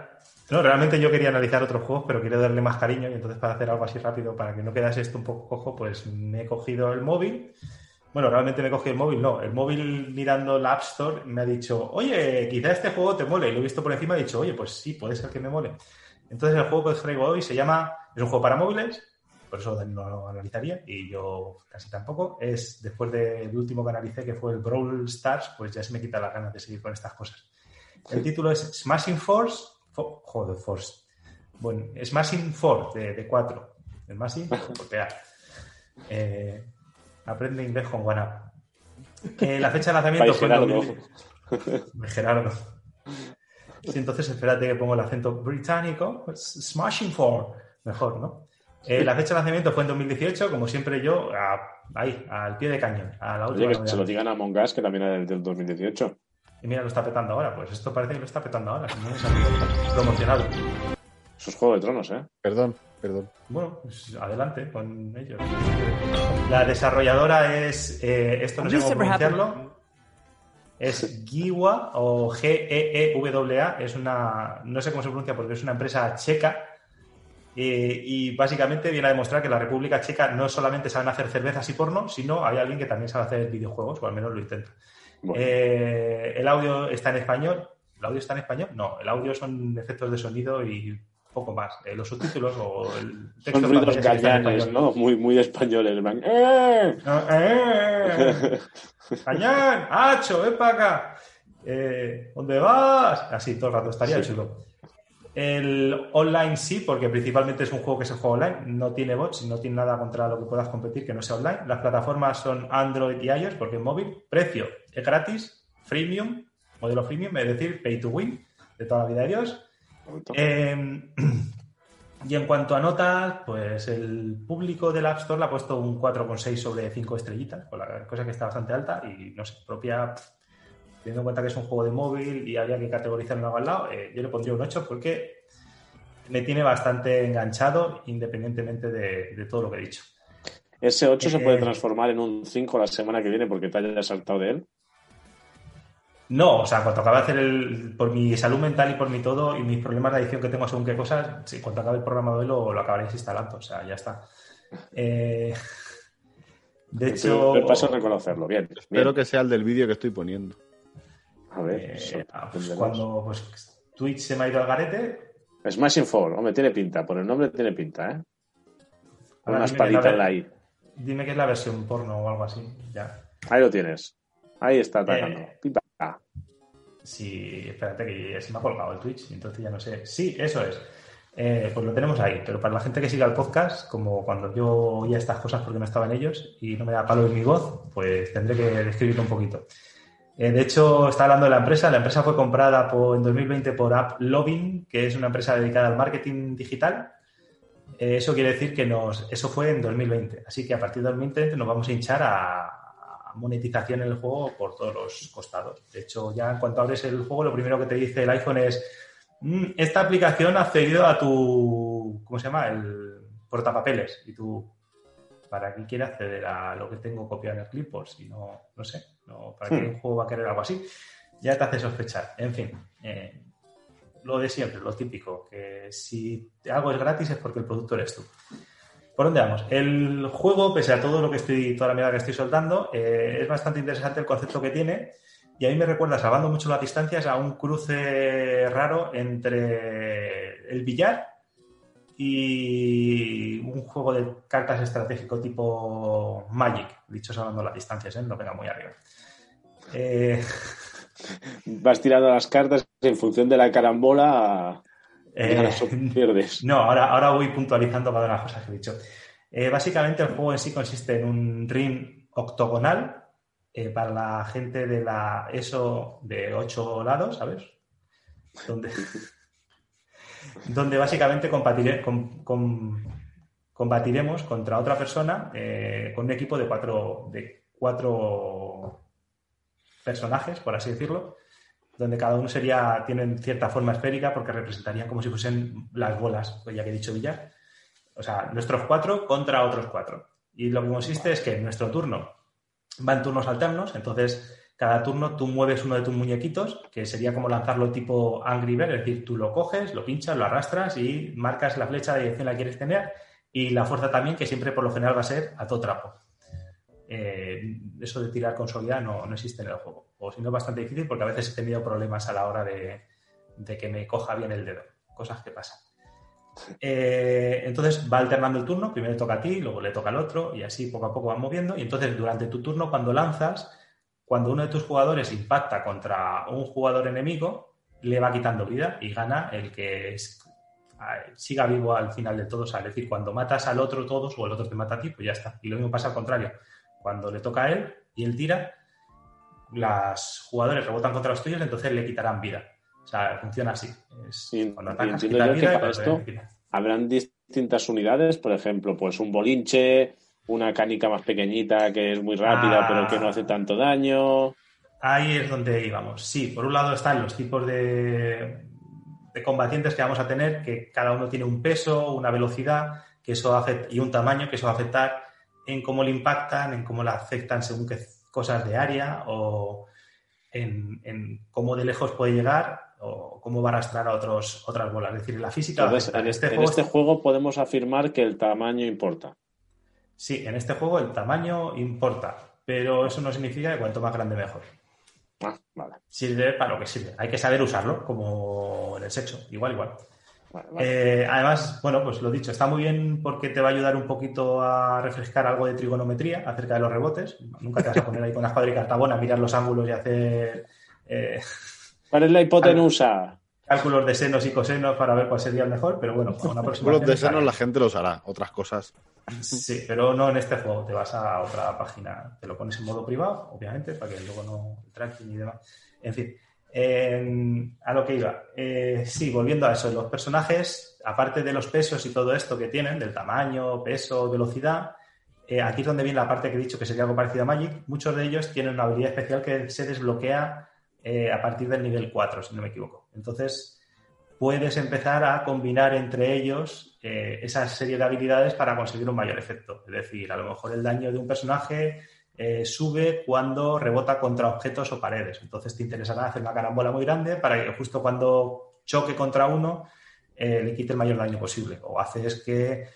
No, realmente yo quería analizar otros juegos, pero quiero darle más cariño y entonces para hacer algo así rápido, para que no quedase esto un poco cojo, pues me he cogido el móvil. Bueno, realmente me he cogido el móvil, no. El móvil mirando la App Store me ha dicho, oye, quizá este juego te mole. Y lo he visto por encima y he dicho, oye, pues sí, puede ser que me mole. Entonces el juego que os traigo hoy se llama, es un juego para móviles, por eso Dani no lo analizaría y yo casi tampoco. Es después del último que analicé, que fue el Brawl Stars, pues ya se me quita las ganas de seguir con estas cosas. El título es Smashing Force, joder, Force. Bueno, Smashing Force de, de 4. Smashing, golpear. Eh, aprende inglés con WhatsApp. Eh, la fecha de lanzamiento fue en Gerardo. Sí, entonces espérate que pongo el acento británico. Smashing for. Mejor, ¿no? Eh, la fecha de lanzamiento fue en 2018, como siempre yo, ahí, al pie de cañón. A la Oye, que se lo digan a Mongas, que también es del 2018. Y mira, lo está petando ahora. Pues esto parece que lo está petando ahora. promocionado. Eso es Juego de Tronos, ¿eh? Perdón, perdón. Bueno, pues adelante con ellos. La desarrolladora es... Eh, esto no sé cómo pronunciarlo es Giwa o G-E-E-W-A. Es una, no sé cómo se pronuncia porque es una empresa checa. Y, básicamente viene a demostrar que la República Checa no solamente saben hacer cervezas y porno, sino hay alguien que también sabe hacer videojuegos, o al menos lo intenta. Eh, el audio está en español. ¿El audio está en español? No, el audio son efectos de sonido y poco más. Eh, los subtítulos o el texto. Son ruidos callanes, ¿no? Muy, muy españoles. ¡Eh! ¡Eh! ¡Cañán! ¡Hacho! ¡Ven para acá! Eh, ¿Dónde vas? Así todo el rato estaría chulo. El online sí, porque principalmente es un juego que se juega online, no tiene bots, no tiene nada contra lo que puedas competir que no sea online. Las plataformas son Android y iOS, porque es móvil. Precio es gratis, freemium, modelo freemium, es decir, pay to win, de toda la vida de Dios. Eh, y en cuanto a notas, pues el público del App Store le ha puesto un 4,6 sobre 5 estrellitas, cosa que está bastante alta y no sé, propia teniendo en cuenta que es un juego de móvil y había que categorizarlo al lado, eh, yo le pondría un 8 porque me tiene bastante enganchado independientemente de, todo lo que he dicho. ¿Ese 8 se puede Eh, transformar en un 5 la semana que viene porque te hayas saltado de él? No, o sea, cuando acabe de hacer el. Por mi salud mental y por mi todo y mis problemas de adicción que tengo según qué cosas, sí, cuando acabe el programa de hoy lo, lo acabaré instalando, o sea, ya está. Eh, de El hecho. primer paso es reconocerlo. Bien. bien. Espero que sea el del vídeo que estoy poniendo. A ver. eh, ah, pues cuando pues, Twitch se me ha ido al garete. Smashing Four, hombre, tiene pinta. Por el nombre tiene pinta, ¿eh? ahora Una espadita en la I. Dime que es la versión porno o algo así. Ya. Ahí lo tienes. Ahí está atacando. Eh, Pipa. Sí, espérate que se me ha colgado el Twitch, entonces ya no sé. Sí, eso es. Eh, pues lo tenemos ahí, pero para la gente que siga el podcast, como cuando yo oía estas cosas porque no estaba en ellos y no me da palo en mi voz, pues tendré que describirlo un poquito. Eh, de hecho, está hablando de la empresa. La empresa fue comprada en 2020 por AppLovin, que es una empresa dedicada al marketing digital. Eh, eso quiere decir que nos, eso fue en 2020. Así que a partir de 2020 nos vamos a hinchar a monetización en el juego por todos los costados. De hecho, ya en cuanto abres el juego, lo primero que te dice el iPhone es "Mm, esta aplicación ha accedido a tu, ¿cómo se llama? El portapapeles. Y tú, ¿para qué quiere acceder a lo que tengo copiado en el clipboard? Si no, no sé, no, ¿para qué Hmm. un juego va a querer algo así? Ya te hace sospechar. En fin, eh, lo de siempre, lo típico, que si algo es gratis es porque el producto eres tú. ¿Por dónde vamos? El juego, pese a todo lo que estoy, toda la mierda que estoy soltando, eh, es bastante interesante el concepto que tiene y a mí me recuerda, salvando mucho las distancias, a un cruce raro entre el billar y un juego de cartas estratégico tipo Magic, dicho salvando las distancias, ¿eh? no venga muy arriba. Eh, Vas tirando las cartas en función de la carambola. Eh, pierdes. No, ahora, ahora voy puntualizando cada una de las cosas que he dicho. Eh, básicamente el juego en sí consiste en un ring octogonal eh, para la gente de la ESO de 8 lados, ¿sabes? Donde, donde básicamente combatire- com- com- combatiremos contra otra persona con un equipo de cuatro, de cuatro personajes, por así decirlo, donde cada uno sería, tienen cierta forma esférica porque representarían como si fuesen las bolas, pues ya que he dicho billar. O sea, nuestros cuatro contra otros cuatro. Y lo que consiste es que en nuestro turno van turnos alternos, entonces cada turno tú mueves uno de tus muñequitos, que sería como lanzarlo tipo Angry Bird, es decir, tú lo coges, lo pinchas, lo arrastras y marcas la flecha de dirección que quieres tener y la fuerza también, que siempre por lo general va a ser a todo trapo. Eh, eso de tirar con no, no existe en el juego. O si no, es bastante difícil porque a veces he tenido problemas a la hora de, de que me coja bien el dedo. Cosas que pasan. Eh, entonces va alternando el turno, primero toca a ti, luego le toca al otro y así poco a poco van moviendo. Y entonces durante tu turno, cuando lanzas, cuando uno de tus jugadores impacta contra un jugador enemigo, le va quitando vida y gana el que es- siga vivo al final de todo. O sea, es decir, cuando matas al otro todos o el otro te mata a ti, pues ya está. Y lo mismo pasa al contrario. Cuando le toca a él y él tira, los jugadores rebotan contra los tuyos, entonces le quitarán vida. O sea, funciona así. Es, Y- cuando atacas, quitas que para esto-. Habrán distintas unidades, por ejemplo, pues un bolinche, una canica más pequeñita que es muy rápida Ah. pero que no hace tanto daño. Ahí es donde íbamos. Sí, por un lado están los tipos de, de combatientes que vamos a tener, que cada uno tiene un peso, una velocidad que eso afecta, y un tamaño que eso va a afectar en cómo le impactan, en cómo le afectan según qué cosas de área o en, en cómo de lejos puede llegar o cómo va a arrastrar a otros, otras bolas. Es decir, la física Entonces, en este, en juego este juego podemos afirmar que el tamaño importa. Sí, en este juego el tamaño importa, pero eso no significa que cuanto más grande mejor. Ah, vale. Sirve para lo que sirve. Hay que saber usarlo, como en el sexo, igual, igual. Vale, vale. Eh, además, bueno, pues lo dicho, está muy bien porque te va a ayudar un poquito a refrescar algo de trigonometría acerca de los rebotes. Nunca te vas a poner ahí con la escuadra y cartabón a mirar los ángulos y hacer. eh, ¿Cuál es la hipotenusa? cálculos de senos y cosenos para ver cuál sería el mejor, pero bueno, una Cálculos de senos la gente los hará, otras cosas. Sí, pero no en este juego. Te vas a otra página, te lo pones en modo privado, obviamente, para que luego no tracking y demás. En fin, a lo que iba. Eh, sí, volviendo a eso, los personajes, aparte de los pesos y todo esto que tienen, del tamaño, peso, velocidad, eh, aquí es donde viene la parte que he dicho que sería algo parecido a Magic. Muchos de ellos tienen una habilidad especial que se desbloquea eh, a partir del nivel 4, si no me equivoco. Entonces, puedes empezar a combinar entre ellos esa serie de habilidades para conseguir un mayor efecto. Es decir, a lo mejor el daño de un personaje eh, sube cuando rebota contra objetos o paredes. Entonces te interesará hacer una carambola muy grande para que justo cuando choque contra uno le quite el mayor daño posible. O haces que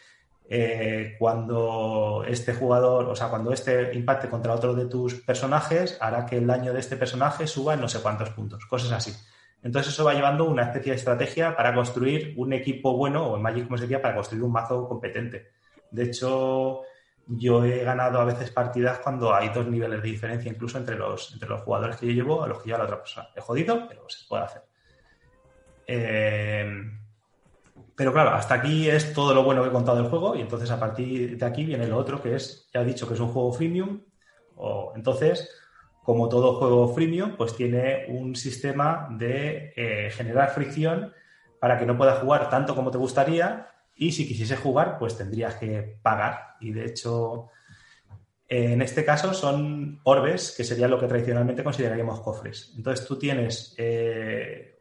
eh, cuando este jugador, o sea, cuando este impacte contra otro de tus personajes, hará que el daño de este personaje suba en no sé cuántos puntos, cosas así. Entonces eso va llevando una especie de estrategia para construir un equipo bueno, o en Magic como sería, para construir un mazo competente. De hecho, yo he ganado a veces partidas cuando hay dos niveles de diferencia incluso entre los, entre los jugadores que yo llevo a los que lleva la otra persona. He jodido, pero se puede hacer. Eh, pero claro, hasta aquí es todo lo bueno que he contado del juego y entonces a partir de aquí viene lo otro que es, ya he dicho que es un juego freemium, o entonces, como todo juego freemium, pues tiene un sistema de eh, generar fricción para que no puedas jugar tanto como te gustaría y si quisiese jugar, pues tendrías que pagar. Y de hecho, en este caso son orbes, que sería lo que tradicionalmente consideraríamos cofres. Entonces tú tienes eh,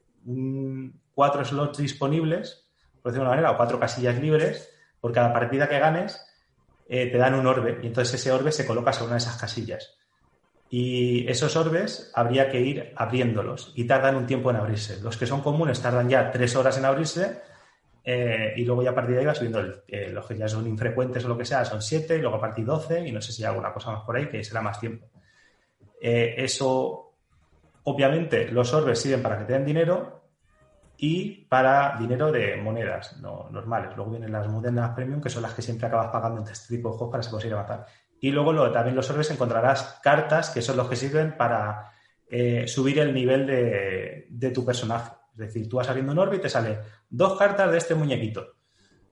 cuatro slots disponibles por decirlo de una manera, o cuatro casillas libres, por cada partida que ganes eh, te dan un orbe y entonces ese orbe se coloca sobre una de esas casillas. Y esos orbes habría que ir abriéndolos y tardan un tiempo en abrirse. Los que son comunes tardan ya tres horas en abrirse eh, y luego ya a partir de ahí va subiendo eh, los que ya son infrecuentes o lo que sea, son siete, y luego a partir doce y no sé si hay alguna cosa más por ahí que será más tiempo. eso, obviamente, los orbes sirven para que te den dinero y para dinero de monedas no, normales. Luego vienen las monedas premium, que son las que siempre acabas pagando en este tipo de juegos para se consiga matar. Y luego también los orbes encontrarás cartas que son los que sirven para eh, subir el nivel de, tu personaje. Es decir, tú vas abriendo un orbe y te sale dos cartas de este muñequito.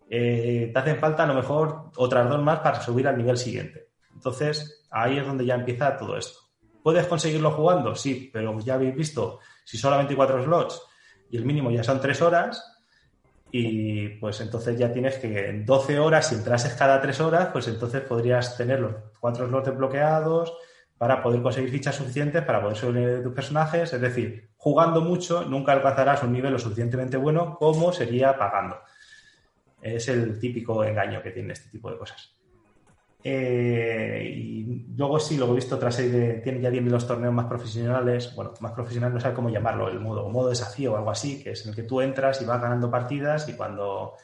Eh, te hacen falta a lo mejor otras dos más para subir al nivel siguiente. Entonces, ahí es donde ya empieza todo esto. ¿Puedes conseguirlo jugando? Sí, pero ya habéis visto, si solamente hay cuatro slots, y el mínimo ya son tres horas y pues entonces ya tienes que en 12 horas, si entrases cada tres horas, pues entonces podrías tener los cuatro slots bloqueados para poder conseguir fichas suficientes para poder subir el nivel de tus personajes. Es decir, jugando mucho nunca alcanzarás un nivel lo suficientemente bueno como sería pagando. Es el típico engaño que tiene este tipo de cosas. Eh, y luego sí, lo he visto tras de, tiene ya vienen los torneos más profesionales, bueno, más profesional no sé cómo llamarlo, el modo, modo desafío o algo así, que es en el que tú entras y vas ganando partidas y cuando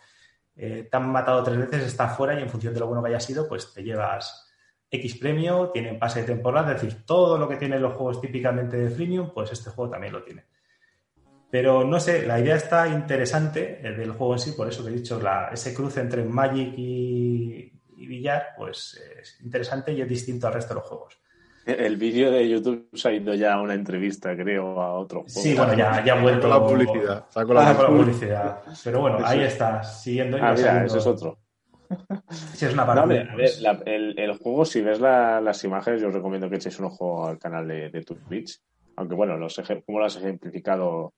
eh, te han matado tres veces estás fuera y en función de lo bueno que haya sido, pues te llevas X premio, tienen pase de temporada, es decir, todo lo que tienen los juegos típicamente de freemium, pues este juego también lo tiene. Pero no sé, la idea está interesante el del juego en sí, por eso que he dicho, ese cruce entre Magic y, y billar, pues es interesante y es distinto al resto de los juegos. El vídeo de YouTube se ha ido ya a una entrevista, creo, a otro juego. Sí, bueno, ya, ya ha vuelto la publicidad. Saco la, publicidad. Pero bueno, ahí está, siguiendo. Ah, mira, ese es otro. Sí, es una parte. a ver, el, juego, si ves las imágenes, yo os recomiendo que echéis un ojo al canal de, de Twitch. Aunque bueno, los, como lo has ejemplificado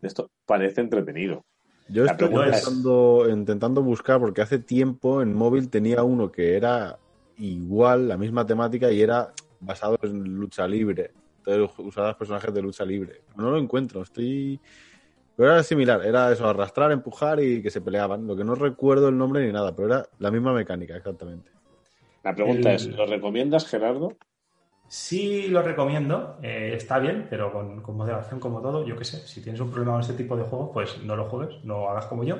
de esto, parece entretenido. Yo estoy intentando, intentando, buscar porque hace tiempo en móvil tenía uno que era igual, la misma temática y era basado en lucha libre. Entonces usaba personajes de lucha libre. No lo encuentro, estoy... Pero era similar, era eso, arrastrar, empujar y que se peleaban. Lo que no recuerdo el nombre ni nada, pero era la misma mecánica, exactamente. La pregunta es, ¿lo recomiendas, Gerardo? Sí lo recomiendo, eh, está bien, pero con, moderación como todo, yo qué sé, si tienes un problema con este tipo de juegos, pues no lo juegues, no hagas como yo.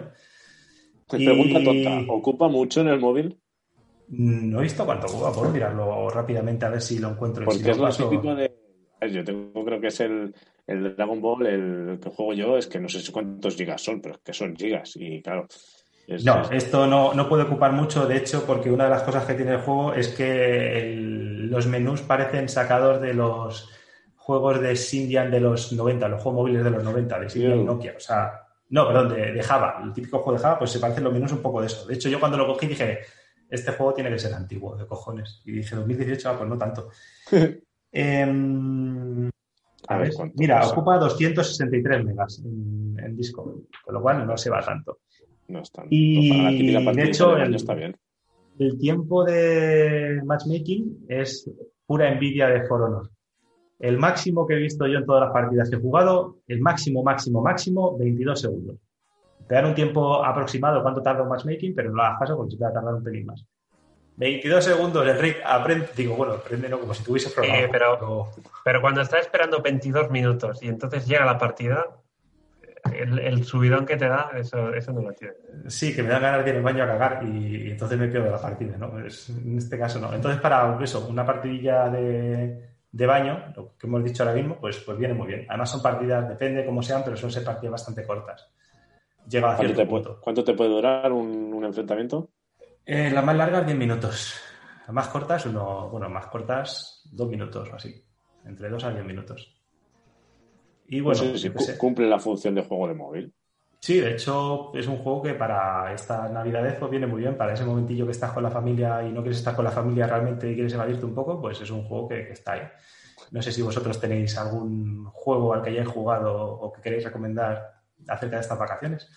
Te pregunta tonta, ¿ocupa mucho en el móvil? No he visto cuánto ocupa, puedo mirarlo rápidamente a ver si lo encuentro. Porque es lo típico de... Yo tengo, creo que es el, el Dragon Ball, el que juego yo, es que no sé cuántos gigas son, pero es que son gigas y claro... no, esto no, no, puede ocupar mucho, de hecho, porque una de las cosas que tiene el juego es que el, los menús parecen sacados de los juegos de Sindian de los 90, los juegos móviles de los 90, de Sindian y Nokia. O sea, No, perdón, de, Java. El típico juego de Java, pues se parece lo menos un poco de eso. De hecho, yo cuando lo cogí dije, este juego tiene que ser antiguo, de cojones. Y dije, 2018, ah, pues no tanto. Em, a, ver, mira, ocupa 263 megas en, disco, con lo cual no se va tanto. No es tanto. Y de hecho, el, está bien. el tiempo de matchmaking es pura envidia de For Honor. El máximo que he visto yo en todas las partidas que he jugado, el máximo, máximo, máximo, 22 segundos. Te dan un tiempo aproximado cuánto tarda un matchmaking, pero no lo hagas caso porque se te va a tardar un pelín más. 22 segundos, Enrique, aprende, digo, bueno, aprende no, como si tuviese probado. pero, pero cuando estás esperando 22 minutos y entonces llega la partida, el, subidón que te da, eso, eso no lo tiene. Sí, que me da ganas de ir al baño a cagar y, entonces me pierdo la partida, ¿no? en este caso no. Entonces, para eso, una partidilla de, de, baño, lo que hemos dicho ahora mismo, pues, pues viene muy bien. Además son partidas, depende cómo sean, pero son ser partidas bastante cortas. Llega a cierto punto. ¿Cuánto te puede durar un, enfrentamiento? Eh, las más largas, 10 minutos. Las más cortas, uno, bueno, más cortas, 2 minutos o así. Entre 2 a 10 minutos. Y bueno, cumple la función de juego de móvil. Sí, de hecho es un juego que para esta Navidad pues viene muy bien, para ese momentillo que estás con la familia y no quieres estar con la familia realmente y quieres evadirte un poco, pues es un juego que, está ahí. No sé si vosotros tenéis algún juego al que hayáis jugado o que queréis recomendar acerca de estas vacaciones.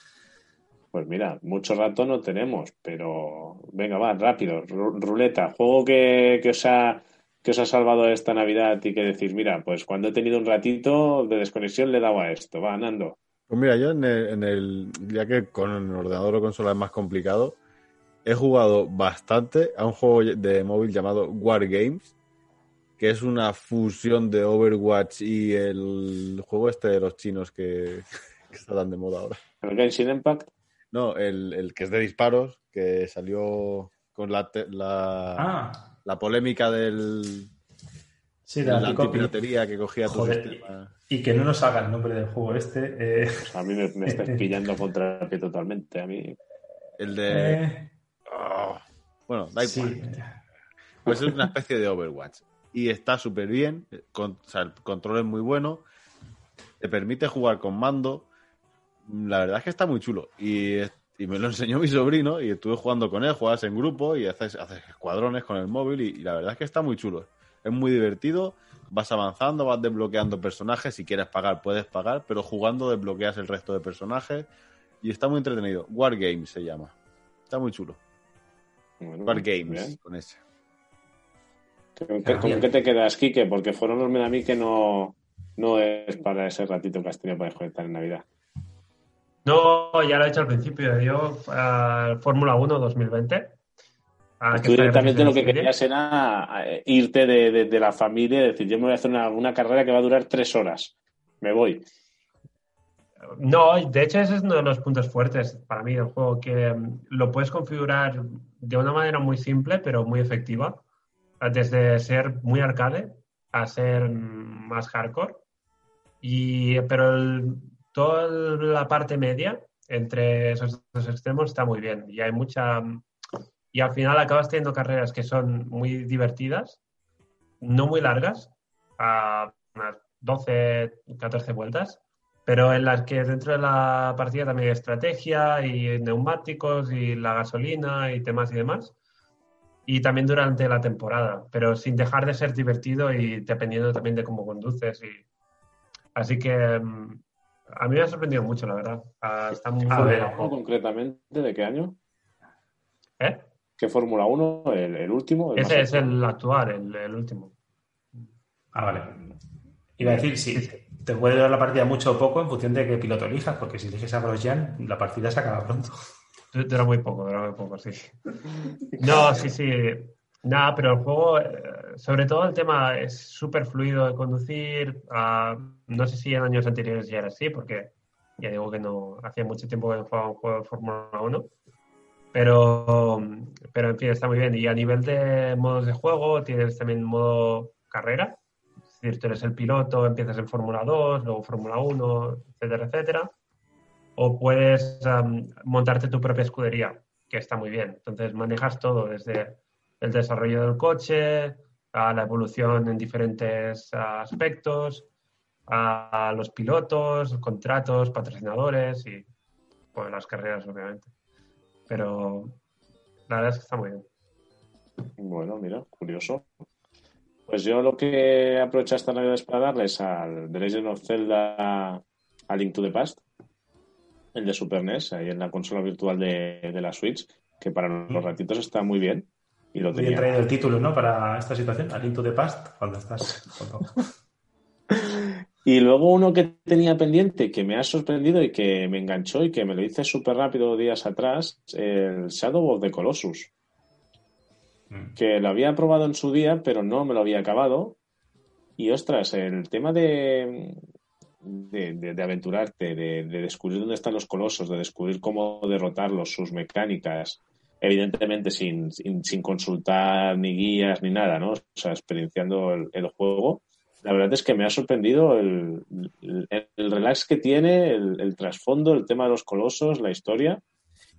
Pues mira, mucho rato no tenemos, pero venga, va, rápido, ruleta, juego que, que os ha que os ha salvado esta Navidad y que decís, mira, pues cuando he tenido un ratito de desconexión le he dado a esto, va, Nando. Pues mira, yo en el, ya que con el ordenador o consola es más complicado, he jugado bastante a un juego de móvil llamado War Games, que es una fusión de Overwatch y el juego este de los chinos que, está tan de moda ahora. ¿El Genshin Impact? No, el, el que es de disparos, que salió con la, la, ah la polémica del. Sí, de la, antipiratería que cogía tu sistema. Y que no nos haga el nombre del juego este. Eh. A mí me, me estás pillando contra el pie totalmente. A mí. El de. Eh. Oh, bueno, da igual. Pues es una especie de Overwatch. Y está súper bien. o sea, el control es muy bueno. Te permite jugar con mando. La verdad es que está muy chulo. Y y me lo enseñó mi sobrino y estuve jugando con él, juegas en grupo y haces, haces escuadrones con el móvil y, la verdad es que está muy chulo. Es muy divertido, vas avanzando, vas desbloqueando personajes, si quieres pagar puedes pagar, pero jugando desbloqueas el resto de personajes y está muy entretenido. War Games se llama. Está muy chulo. War Games, con ese. ¿Con qué, te quedas, Kike? Porque fueron me da a mí que no, no es para ese ratito que has tenido para desconectar en Navidad. No, ya lo he hecho al principio. Yo, uh, Fórmula 1 2020. Uh, tú directamente lo que querías era eh, irte de, la familia y decir, yo me voy a hacer una, carrera que va a durar tres horas. Me voy. No, de hecho ese es uno de los puntos fuertes para mí del juego, que mm, lo puedes configurar de una manera muy simple, pero muy efectiva. Desde ser muy arcade a ser mm, más hardcore. Y, pero el, toda la parte media entre esos dos extremos está muy bien y hay mucha y al final acabas teniendo carreras que son muy divertidas, no muy largas, a unas 12, 14 vueltas, pero en las que dentro de la partida también hay estrategia y neumáticos y la gasolina y temas y demás. Y también durante la temporada, pero sin dejar de ser divertido y dependiendo también de cómo conduces. Y... Así que mm, a mí me ha sorprendido mucho, la verdad. Ah, está muy bien. concretamente de qué año? ¿Eh? ¿Qué Fórmula 1? ¿El, último? Ese es el actual, el, último. Ah, vale. Iba a decir, sí, te puede dar la partida mucho o poco en función de qué piloto elijas, porque si eliges a Grosjean, la partida se acaba pronto. Dura muy poco, dura muy poco, sí. No, sí, sí. Nada, pero el juego, eh, sobre todo el tema es súper fluido de conducir. Ah, no sé si en años anteriores ya era así, porque ya digo que no hacía mucho tiempo que no jugaba un juego de Fórmula 1. Pero, pero en fin, está muy bien. Y a nivel de modos de juego, tienes también modo carrera. Es decir, tú eres el piloto, empiezas en Fórmula 2, luego Fórmula 1, etcétera, etcétera. O puedes montarte tu propia escudería, que está muy bien. Entonces manejas todo desde el desarrollo del coche, a la evolución en diferentes aspectos, a los pilotos, contratos, patrocinadores y Pues las carreras, obviamente. Pero la verdad es que está muy bien. Bueno, mira, curioso. Pues yo lo que aprovecho esta Navidad es para darles al The Legend of Zelda a Link to the Past, el de Super NES, ahí en la consola virtual de, de la Switch, que para los ratitos está muy bien. Y lo tenía. traído el título, ¿no? Para esta situación, al Into the Past, cuando estás. cuando- Y luego uno que tenía pendiente, que me ha sorprendido y que me enganchó y que me lo hice súper rápido días atrás, el Shadow of the Colossus. Mm. que lo había probado en su día, pero no me lo había acabado. Y ostras, el tema de, de, de- de aventurarte, de, de descubrir dónde están los colosos, de descubrir cómo derrotarlos, sus mecánicas, evidentemente sin, sin, consultar ni guías ni nada, ¿no? O sea, experienciando el, juego. La verdad es que me ha sorprendido el, el- el relax que tiene, el, trasfondo, el tema de los colosos, la historia.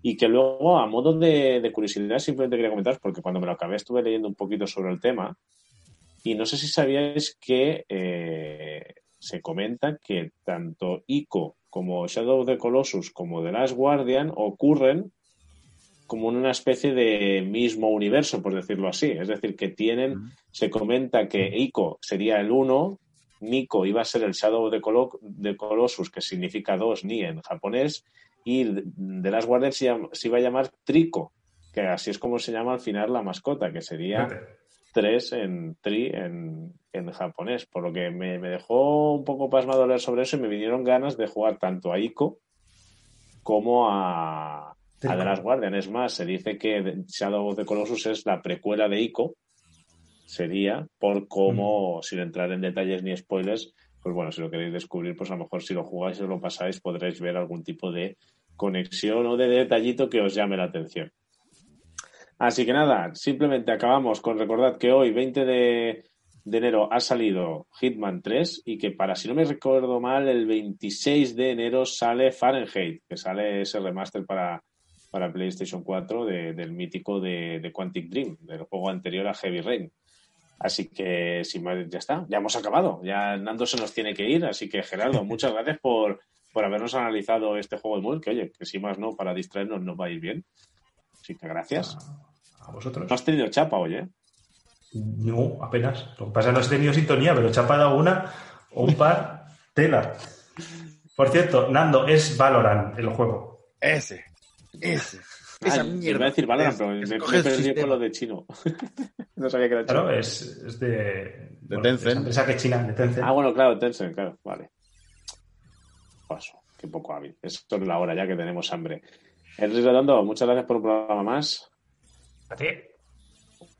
Y que luego, a modo de, de curiosidad, simplemente quería comentaros, porque cuando me lo acabé estuve leyendo un poquito sobre el tema. Y no sé si sabíais que eh, se comenta que tanto Ico como Shadow of the Colossus como The Last Guardian ocurren como en una especie de mismo universo, por decirlo así. Es decir, que tienen, se comenta que Ico sería el uno, Nico iba a ser el Shadow the, Colo- Colossus, que significa dos ni en japonés, y The Last Guardian se, llama- se iba a llamar Trico, que así es como se llama al final la mascota, que sería tres en tri en, en japonés, por lo que me, me dejó un poco pasmado leer sobre eso y me vinieron ganas de jugar tanto a Ico como a, a The Last Guardian. Es más, se dice que Shadow of the Colossus es la precuela de Ico, sería por cómo, sin entrar en detalles ni spoilers, pues bueno, si lo queréis descubrir, pues a lo mejor si lo jugáis os lo pasáis podréis ver algún tipo de conexión o de detallito que os llame la atención. Así que nada, simplemente acabamos con recordad que hoy, 20 de, de enero, ha salido Hitman 3 y que para, si no me recuerdo mal, el 26 de enero sale Fahrenheit, que sale ese remaster para, para PlayStation 4 de- del mítico de, de Quantic Dream, del juego anterior a Heavy Rain. Así que, sin más, ya está, ya hemos acabado. Ya Nando se nos tiene que ir. Así que, Gerardo, muchas gracias por, por habernos analizado este juego de móvil, que oye, que si más no, para distraernos nos va a ir bien. Así que gracias. A vosotros. No has tenido chapa hoy, ¿eh? No, apenas. Lo que pasa es que no he tenido sintonía, pero chapa ha dado una o un par tela. Por cierto, Nando, es Valorant el juego. Ese. Ese. Ah, Esa Iba mierda. a decir Valorant, Es- pero me, es he perdido con lo de chino. no sabía que era chino. Claro, es, es de, bueno, Tencent. esa empresa que es china, de Tencent. Ah, bueno, claro, Tencent, claro, vale. Paso, qué poco hábil. Es solo la hora ya que tenemos hambre. Enrique Redondo, muchas gracias por un programa más. A ti.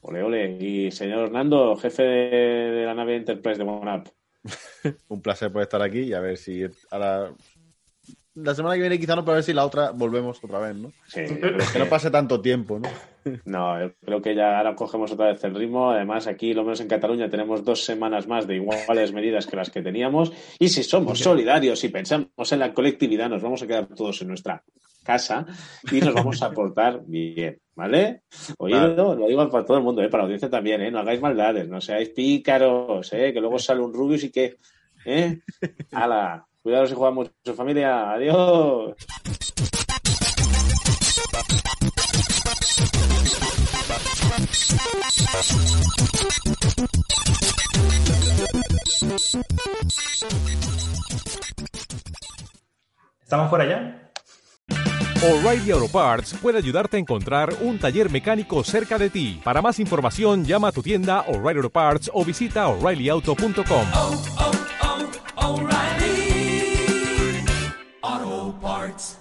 Ole, ole. Y señor Hernando, jefe de, de la nave Enterprise de OneUp. Un placer por estar aquí y a ver si ahora. La semana que viene quizá no, pero a ver si la otra volvemos otra vez, ¿no? Sí, Que no pase tanto tiempo, ¿no? No, yo creo que ya ahora cogemos otra vez el ritmo. Además, aquí, lo menos en Cataluña, tenemos dos semanas más de iguales medidas que las que teníamos. Y si somos solidarios y pensamos en la colectividad, nos vamos a quedar todos en nuestra casa y nos vamos a portar bien, ¿vale? Oído, lo digo para todo el mundo, ¿eh? para la audiencia también, ¿eh? No hagáis maldades, no seáis pícaros, ¿eh? Que luego sale un Rubius y que... ¿eh? ¡Hala! Cuidados y jugad mucho, familia. ¡Adiós! ¿Estamos por allá? O'Reilly Auto Parts puede ayudarte a encontrar un taller mecánico cerca de ti. Para más información, llama a tu tienda O'Reilly Auto Parts o visita oreillyauto.com. Auto Parts.